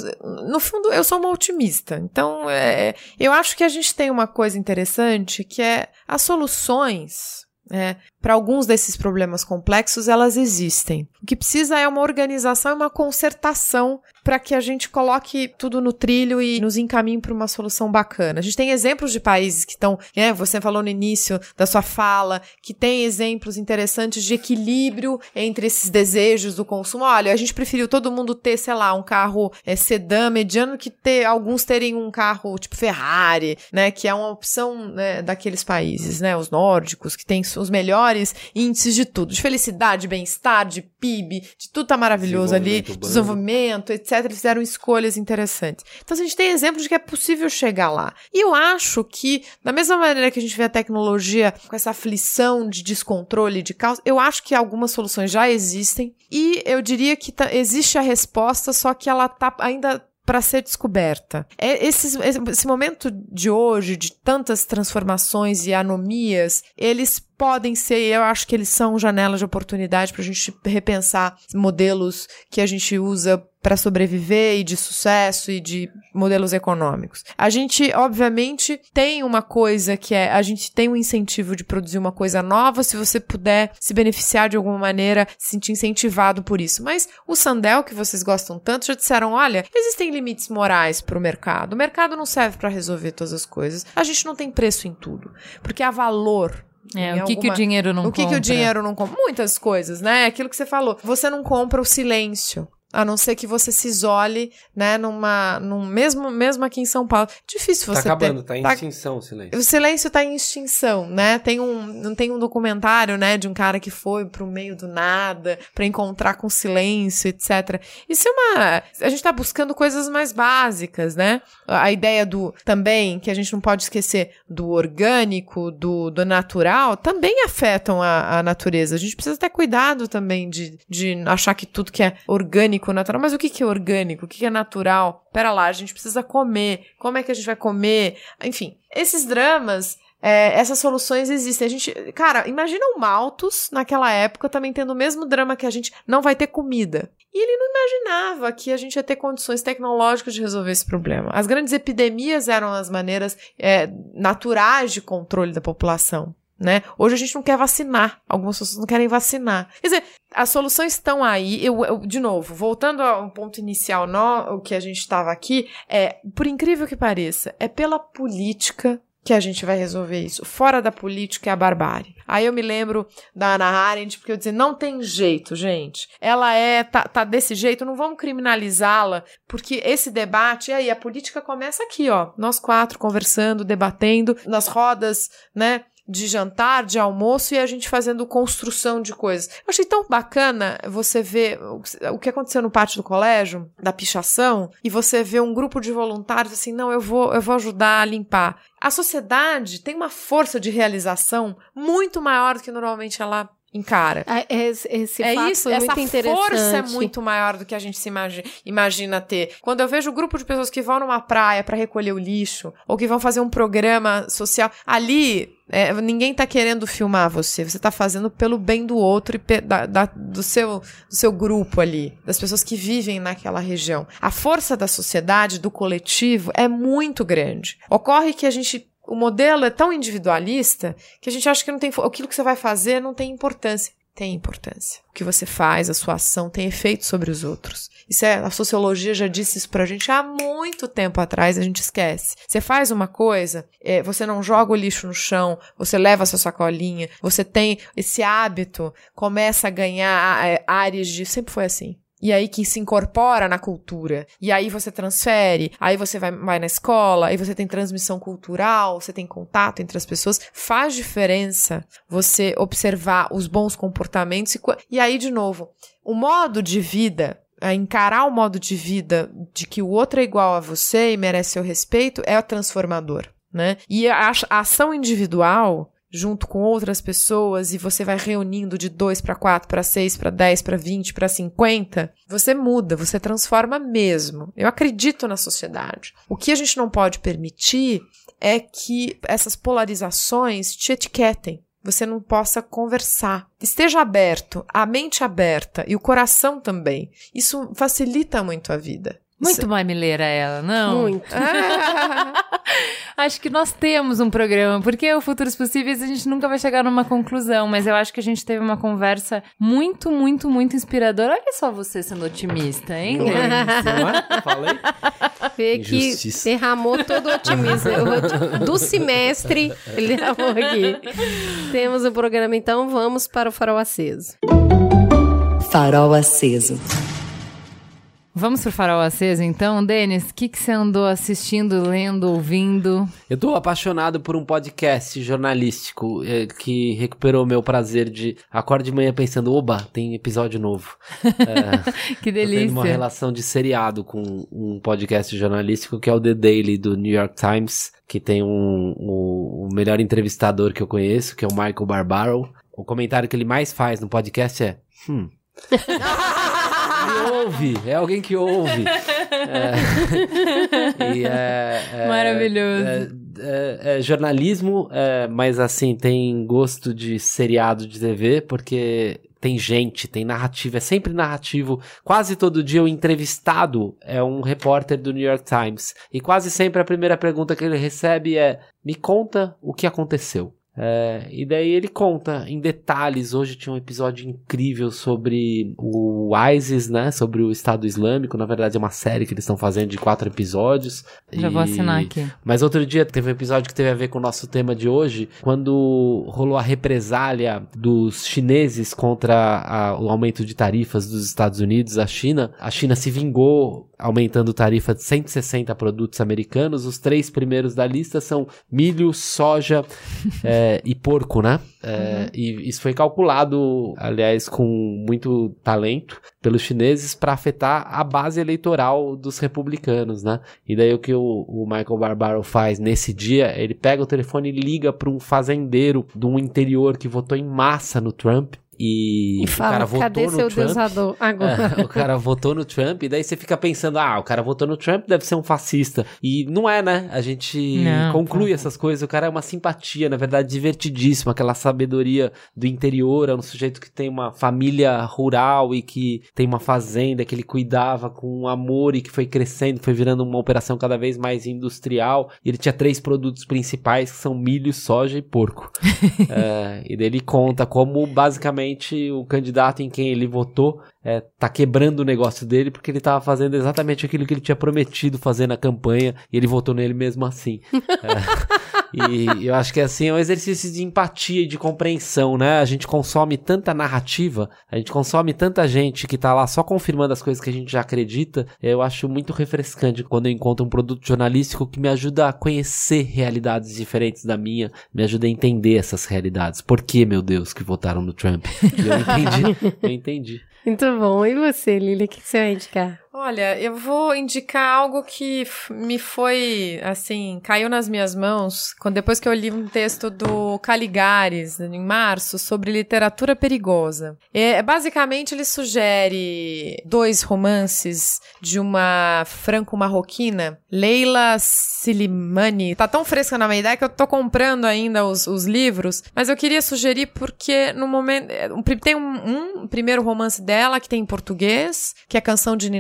no fundo, eu sou uma otimista. Então, é, eu acho que a gente tem uma coisa interessante que é as soluções. É, para alguns desses problemas complexos, elas existem. O que precisa é uma organização e uma concertação para que a gente coloque tudo no trilho e nos encaminhe para uma solução bacana. A gente tem exemplos de países que estão, né, você falou no início da sua fala, que tem exemplos interessantes de equilíbrio entre esses desejos do consumo. Olha, a gente preferiu todo mundo ter, sei lá, um carro é, sedã mediano que ter alguns terem um carro tipo Ferrari, né, que é uma opção né, daqueles países, né, os nórdicos, que têm os melhores índices de tudo, de felicidade, bem-estar, de PIB, de tudo tá maravilhoso ali, desenvolvimento, etc eles fizeram escolhas interessantes. Então, a gente tem exemplos de que é possível chegar lá. E eu acho que, da mesma maneira que a gente vê a tecnologia com essa aflição de descontrole, de caos, eu acho que algumas soluções já existem. E eu diria que tá, existe a resposta, só que ela tá ainda para ser descoberta. É, esse, esse momento de hoje, de tantas transformações e anomias, eles podem ser, eu acho que eles são janelas de oportunidade para a gente repensar modelos que a gente usa para sobreviver e de sucesso e de modelos econômicos. A gente, obviamente, tem uma coisa que é, a gente tem um incentivo de produzir uma coisa nova, se você puder se beneficiar de alguma maneira, se sentir incentivado por isso. Mas o Sandel, que vocês gostam tanto, já disseram, olha, existem limites morais para o mercado. O mercado não serve para resolver todas as coisas. A gente não tem preço em tudo, porque há valor é, o que, alguma... que o dinheiro não o que compra? O que, que o dinheiro não compra? Muitas coisas, né? Aquilo que você falou. Você não compra o silêncio. A não ser que você se isole, né, numa. Num, mesmo, mesmo aqui em São Paulo. Difícil tá você. Tá acabando, ter, tá em tá, extinção o silêncio. O silêncio tá em extinção, né? Tem um, não tem um documentário, né, de um cara que foi pro meio do nada para encontrar com silêncio, etc. Isso é uma. A gente tá buscando coisas mais básicas, né? A ideia do. Também, que a gente não pode esquecer, do orgânico, do, do natural, também afetam a, a natureza. A gente precisa ter cuidado também de, de achar que tudo que é orgânico orgânico, natural. Mas o que, que é orgânico? O que, que é natural? Pera lá, a gente precisa comer. Como é que a gente vai comer? Enfim, esses dramas. É, essas soluções existem. A gente, cara, imagina o Malthus naquela época também tendo o mesmo drama que a gente não vai ter comida. E ele não imaginava que a gente ia ter condições tecnológicas de resolver esse problema. As grandes epidemias eram as maneiras é, naturais de controle da população né? Hoje a gente não quer vacinar, algumas pessoas não querem vacinar. Quer dizer, as soluções estão aí. Eu, eu de novo, voltando ao ponto inicial, o que a gente estava aqui, é, por incrível que pareça, é pela política que a gente vai resolver isso. Fora da política é a barbárie. Aí eu me lembro da Ana Arendt, porque eu dizia, não tem jeito, gente. Ela é, tá, tá desse jeito, não vamos criminalizá-la, porque esse debate, aí a política começa aqui, ó, nós quatro conversando, debatendo, nas rodas, né, de jantar, de almoço e a gente fazendo construção de coisas. Eu achei tão bacana você ver o que aconteceu no pátio do colégio, da pichação, e você ver um grupo de voluntários assim, não, eu vou, eu vou ajudar a limpar. A sociedade tem uma força de realização muito maior do que normalmente ela encara. Esse, esse é isso, é essa força é muito maior do que a gente se imagina, imagina ter. Quando eu vejo um grupo de pessoas que vão numa praia para recolher o lixo ou que vão fazer um programa social, ali é, ninguém tá querendo filmar você, você tá fazendo pelo bem do outro e da, da, do, seu, do seu grupo ali, das pessoas que vivem naquela região. A força da sociedade, do coletivo, é muito grande. Ocorre que a gente o modelo é tão individualista que a gente acha que não tem aquilo que você vai fazer não tem importância. Tem importância. O que você faz, a sua ação tem efeito sobre os outros. Isso é, a sociologia já disse isso pra gente há muito tempo atrás, a gente esquece. Você faz uma coisa, é, você não joga o lixo no chão, você leva a sua sacolinha, você tem esse hábito, começa a ganhar é, áreas de. Sempre foi assim. E aí que se incorpora na cultura. E aí você transfere, aí você vai, vai na escola, aí você tem transmissão cultural, você tem contato entre as pessoas. Faz diferença você observar os bons comportamentos. E, e aí, de novo, o modo de vida encarar o modo de vida de que o outro é igual a você e merece seu respeito é transformador, né? E a, a ação individual junto com outras pessoas e você vai reunindo de 2 para 4 para 6 para 10 para 20 para 50, você muda, você transforma mesmo. Eu acredito na sociedade. O que a gente não pode permitir é que essas polarizações te etiquetem. Você não possa conversar. Esteja aberto, a mente aberta e o coração também. Isso facilita muito a vida. Muito mamileira ela, não? Muito. <laughs> Acho que nós temos um programa, porque o Futuros Possíveis a gente nunca vai chegar numa conclusão, mas eu acho que a gente teve uma conversa muito, muito, muito inspiradora. Olha só você sendo otimista, hein? Não é? Falei? Vê que Injustiça. derramou todo o otimismo do semestre. Ele derramou aqui. Temos o programa, então vamos para o farol aceso. Farol aceso. Vamos pro Farol Aceso, então? Denis, o que, que você andou assistindo, lendo, ouvindo? Eu tô apaixonado por um podcast jornalístico eh, que recuperou meu prazer de acordar de manhã pensando, oba, tem episódio novo. <laughs> É, Que tô tendo uma delícia. relação de seriado com um podcast jornalístico que é o The Daily do New York Times, que tem um, o, o melhor entrevistador que eu conheço, que é o Michael Barbaro. O comentário que ele mais faz no podcast é, hum... <laughs> Ouve, é alguém que ouve. É, e é- é- Maravilhoso. é- é- é jornalismo, mas assim, tem gosto de seriado de TV, porque tem gente, tem narrativa, é sempre narrativo. Quase todo dia o entrevistado é um repórter do New York Times. E quase sempre a primeira pergunta que ele recebe é: me conta o que aconteceu. É, e daí ele conta em detalhes. Hoje tinha um episódio incrível sobre o ISIS, né? Sobre o Estado Islâmico. Na verdade, é uma série que eles estão fazendo de quatro episódios. Já vou E- assinar aqui. mas outro dia teve um episódio que teve a ver com o nosso tema de hoje, quando rolou a represália dos chineses contra a- o aumento de tarifas dos Estados Unidos à China. A China se vingou aumentando tarifa de 160 produtos americanos. Os três primeiros da lista são milho, soja <laughs> é, e porco, né? É, E isso foi calculado, aliás, com muito talento pelos chineses para afetar a base eleitoral dos republicanos, né? E daí o que o, o Michael Barbaro faz nesse dia, ele pega o telefone e liga para um fazendeiro de um interior que votou em massa no Trump. E, E o fala, cara votou cadê no seu Trump. deusador <laughs> agora? É, o cara votou no Trump, e daí você fica pensando, ah, o cara votou no Trump, deve ser um fascista. E não é, né? A gente Não, conclui essas coisas. O cara é uma simpatia, na verdade, divertidíssima, aquela sabedoria do interior, é um sujeito que tem uma família rural e que tem uma fazenda que ele cuidava com amor e que foi crescendo, foi virando uma operação cada vez mais industrial. E ele tinha três produtos principais, que são milho, soja e porco. <laughs> É, e daí ele conta como basicamente o candidato em quem ele votou é, tá quebrando o negócio dele porque ele tava fazendo exatamente aquilo que ele tinha prometido fazer na campanha e ele votou nele mesmo assim. <laughs> É, e eu acho que assim é um exercício de empatia e de compreensão, né? A gente consome tanta narrativa, a gente consome tanta gente que tá lá só confirmando as coisas que a gente já acredita. Eu acho muito refrescante quando eu encontro um produto jornalístico que me ajuda a conhecer realidades diferentes da minha, me ajuda a entender essas realidades. Por que, meu Deus, que votaram no Trump? Eu entendi, <laughs> eu entendi. Muito bom. E você, Lilia, o que você vai indicar? Olha, eu vou indicar algo que me foi, assim, caiu nas minhas mãos quando depois que eu li um texto do Caligares, em março, sobre literatura perigosa. É, basicamente, ele sugere dois romances de uma franco-marroquina, Leila Silimani. Tá tão fresca na minha ideia que eu tô comprando ainda os, os livros, mas eu queria sugerir porque no momento... é, Tem um, um primeiro romance dela que tem em português, que é Canção de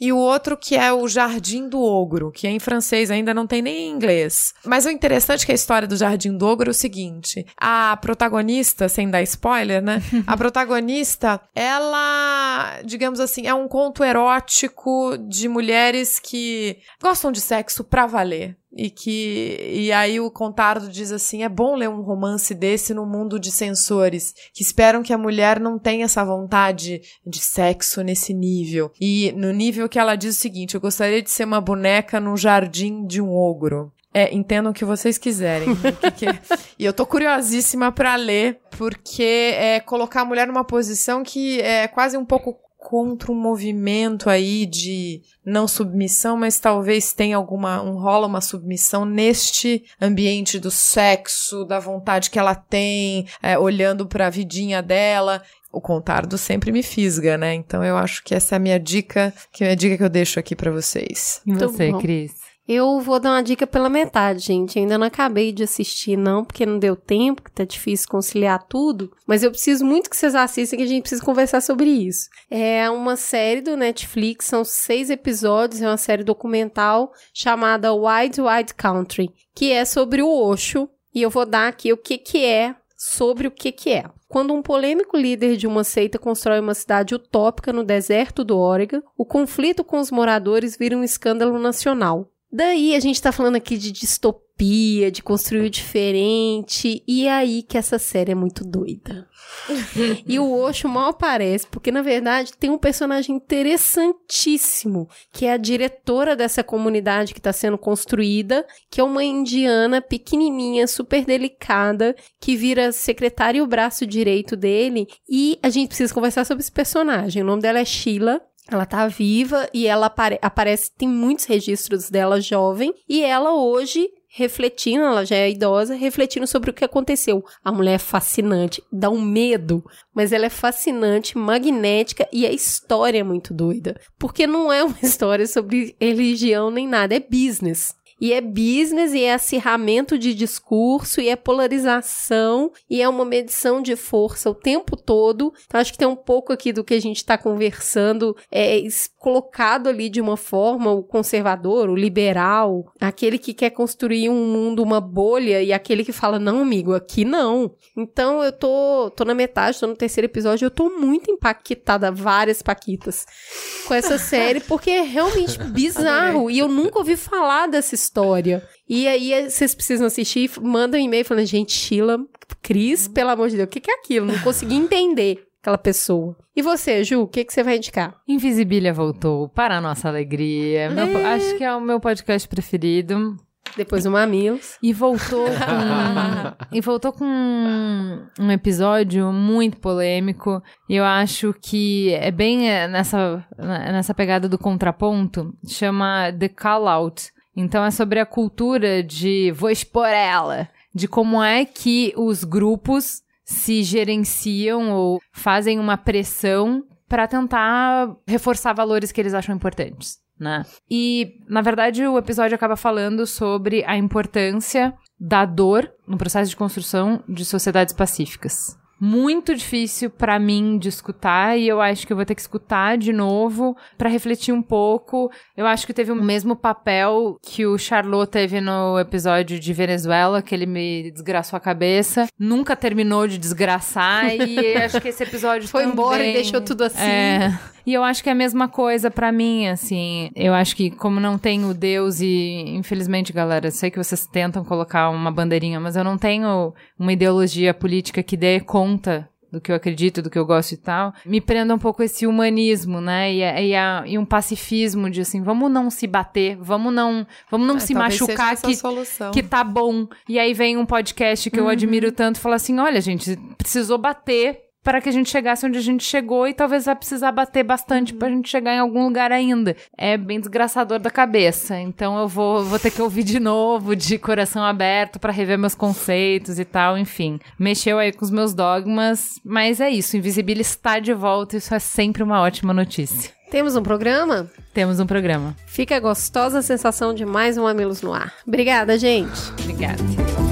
E o outro que é O Jardim do Ogro, que é em francês, ainda não tem nem em inglês. Mas o interessante é que a história do Jardim do Ogro é o seguinte: a protagonista, sem dar spoiler, né? <laughs> a protagonista, ela, digamos assim, é um conto erótico de mulheres que gostam de sexo pra valer. E que e aí o Contardo diz assim: é bom ler um romance desse no mundo de censores que esperam que a mulher não tenha essa vontade de sexo nesse nível. E no nível que ela diz o seguinte: eu gostaria de ser uma boneca num jardim de um ogro. É, entendam o que vocês quiserem. O que que é. <laughs> E eu tô curiosíssima pra ler, porque é colocar a mulher numa posição que é quase um pouco contra um movimento aí de não submissão, mas talvez tenha alguma, um rola uma submissão neste ambiente do sexo, da vontade que ela tem, é, olhando pra vidinha dela. O Contardo sempre me fisga, né? Então eu acho que essa é a minha dica, que é a dica que eu deixo aqui pra vocês. E você. Cris? Eu vou dar uma dica pela metade, gente. ainda não acabei de assistir, não, porque não deu tempo, que tá difícil conciliar tudo. Mas eu preciso muito que vocês assistam, que a gente precisa conversar sobre isso. É uma série do Netflix, são seis episódios, é uma série documental chamada Wide Wide Country, que é sobre o Osho. E eu vou dar aqui o que que é sobre o que que é. Quando um polêmico líder de uma seita constrói uma cidade utópica no deserto do Oregon, o conflito com os moradores vira um escândalo nacional. Daí a gente tá falando aqui de distopia, de construir o diferente, e é aí que essa série é muito doida. <laughs> e o Osho mal aparece, porque na verdade tem um personagem interessantíssimo, que é a diretora dessa comunidade que está sendo construída, que é uma indiana pequenininha, super delicada, que vira secretária e o braço direito dele, e a gente precisa conversar sobre esse personagem. O nome dela é Sheila, ela tá viva e ela apare aparece, tem muitos registros dela jovem, e ela hoje refletindo, ela já é idosa, refletindo sobre o que aconteceu. A mulher é fascinante, dá um medo, mas ela é fascinante, magnética e a história é muito doida. Porque não é uma <laughs> história sobre religião nem nada, é business. E é business, e é acirramento de discurso, e é polarização, e é uma medição de força o tempo todo. Então, acho que tem um pouco aqui do que a gente está conversando, é colocado ali de uma forma, o conservador, o liberal, aquele que quer construir um mundo, uma bolha, e aquele que fala, não, amigo, aqui não. Então, eu tô, tô na metade, tô no terceiro episódio, eu tô muito impactada, várias paquitas, com essa série, porque é realmente <laughs> bizarro, e eu nunca ouvi falar dessa história história. E aí vocês precisam assistir, mandam um e-mail falando, gente, Sheila, Cris, pelo amor de Deus, o que, que é aquilo? Não consegui entender aquela pessoa. E você, Ju, o que, que você vai indicar? Invisibilia voltou, para a nossa alegria. Meu, é. acho que é o meu podcast preferido. Depois do Mamilos. E voltou com. <laughs> e voltou com um episódio muito polêmico. E eu acho que é bem é, nessa, nessa pegada do contraponto. Chama The Call Out. Então é sobre a cultura de vou expor ela, de como é que os grupos se gerenciam ou fazem uma pressão para tentar reforçar valores que eles acham importantes. Né? E, na verdade, o episódio acaba falando sobre a importância da dor no processo de construção de sociedades pacíficas muito difícil para mim de escutar e eu acho que eu vou ter que escutar de novo para refletir um pouco. Eu acho que teve o mesmo papel que o Charlot teve no episódio de Venezuela, que ele me desgraçou a cabeça. Nunca terminou de desgraçar e <laughs> acho que esse episódio foi também, embora e deixou tudo assim. É, e eu acho que é a mesma coisa para mim, assim. Eu acho que, como não tenho Deus e, infelizmente, galera, sei que vocês tentam colocar uma bandeirinha, mas eu não tenho uma ideologia política que dê conta do que eu acredito, do que eu gosto e tal, me prenda um pouco esse humanismo, né? E, e, a, e um pacifismo de assim, vamos não se bater, vamos não, vamos não é, se machucar que, que tá bom. E aí vem um podcast que uhum. eu admiro tanto e fala assim: olha, gente, precisou bater para que a gente chegasse onde a gente chegou e talvez vai precisar bater bastante para a gente chegar em algum lugar ainda. É bem desgraçador da cabeça. Então eu vou, vou ter que ouvir de novo, de coração aberto, para rever meus conceitos e tal, enfim. Mexeu aí com os meus dogmas, mas é isso. Invisível está de volta, isso é sempre uma ótima notícia. Temos um programa? Temos um programa. Fica a gostosa sensação de mais um Amilos no ar. Obrigada, gente. Obrigada.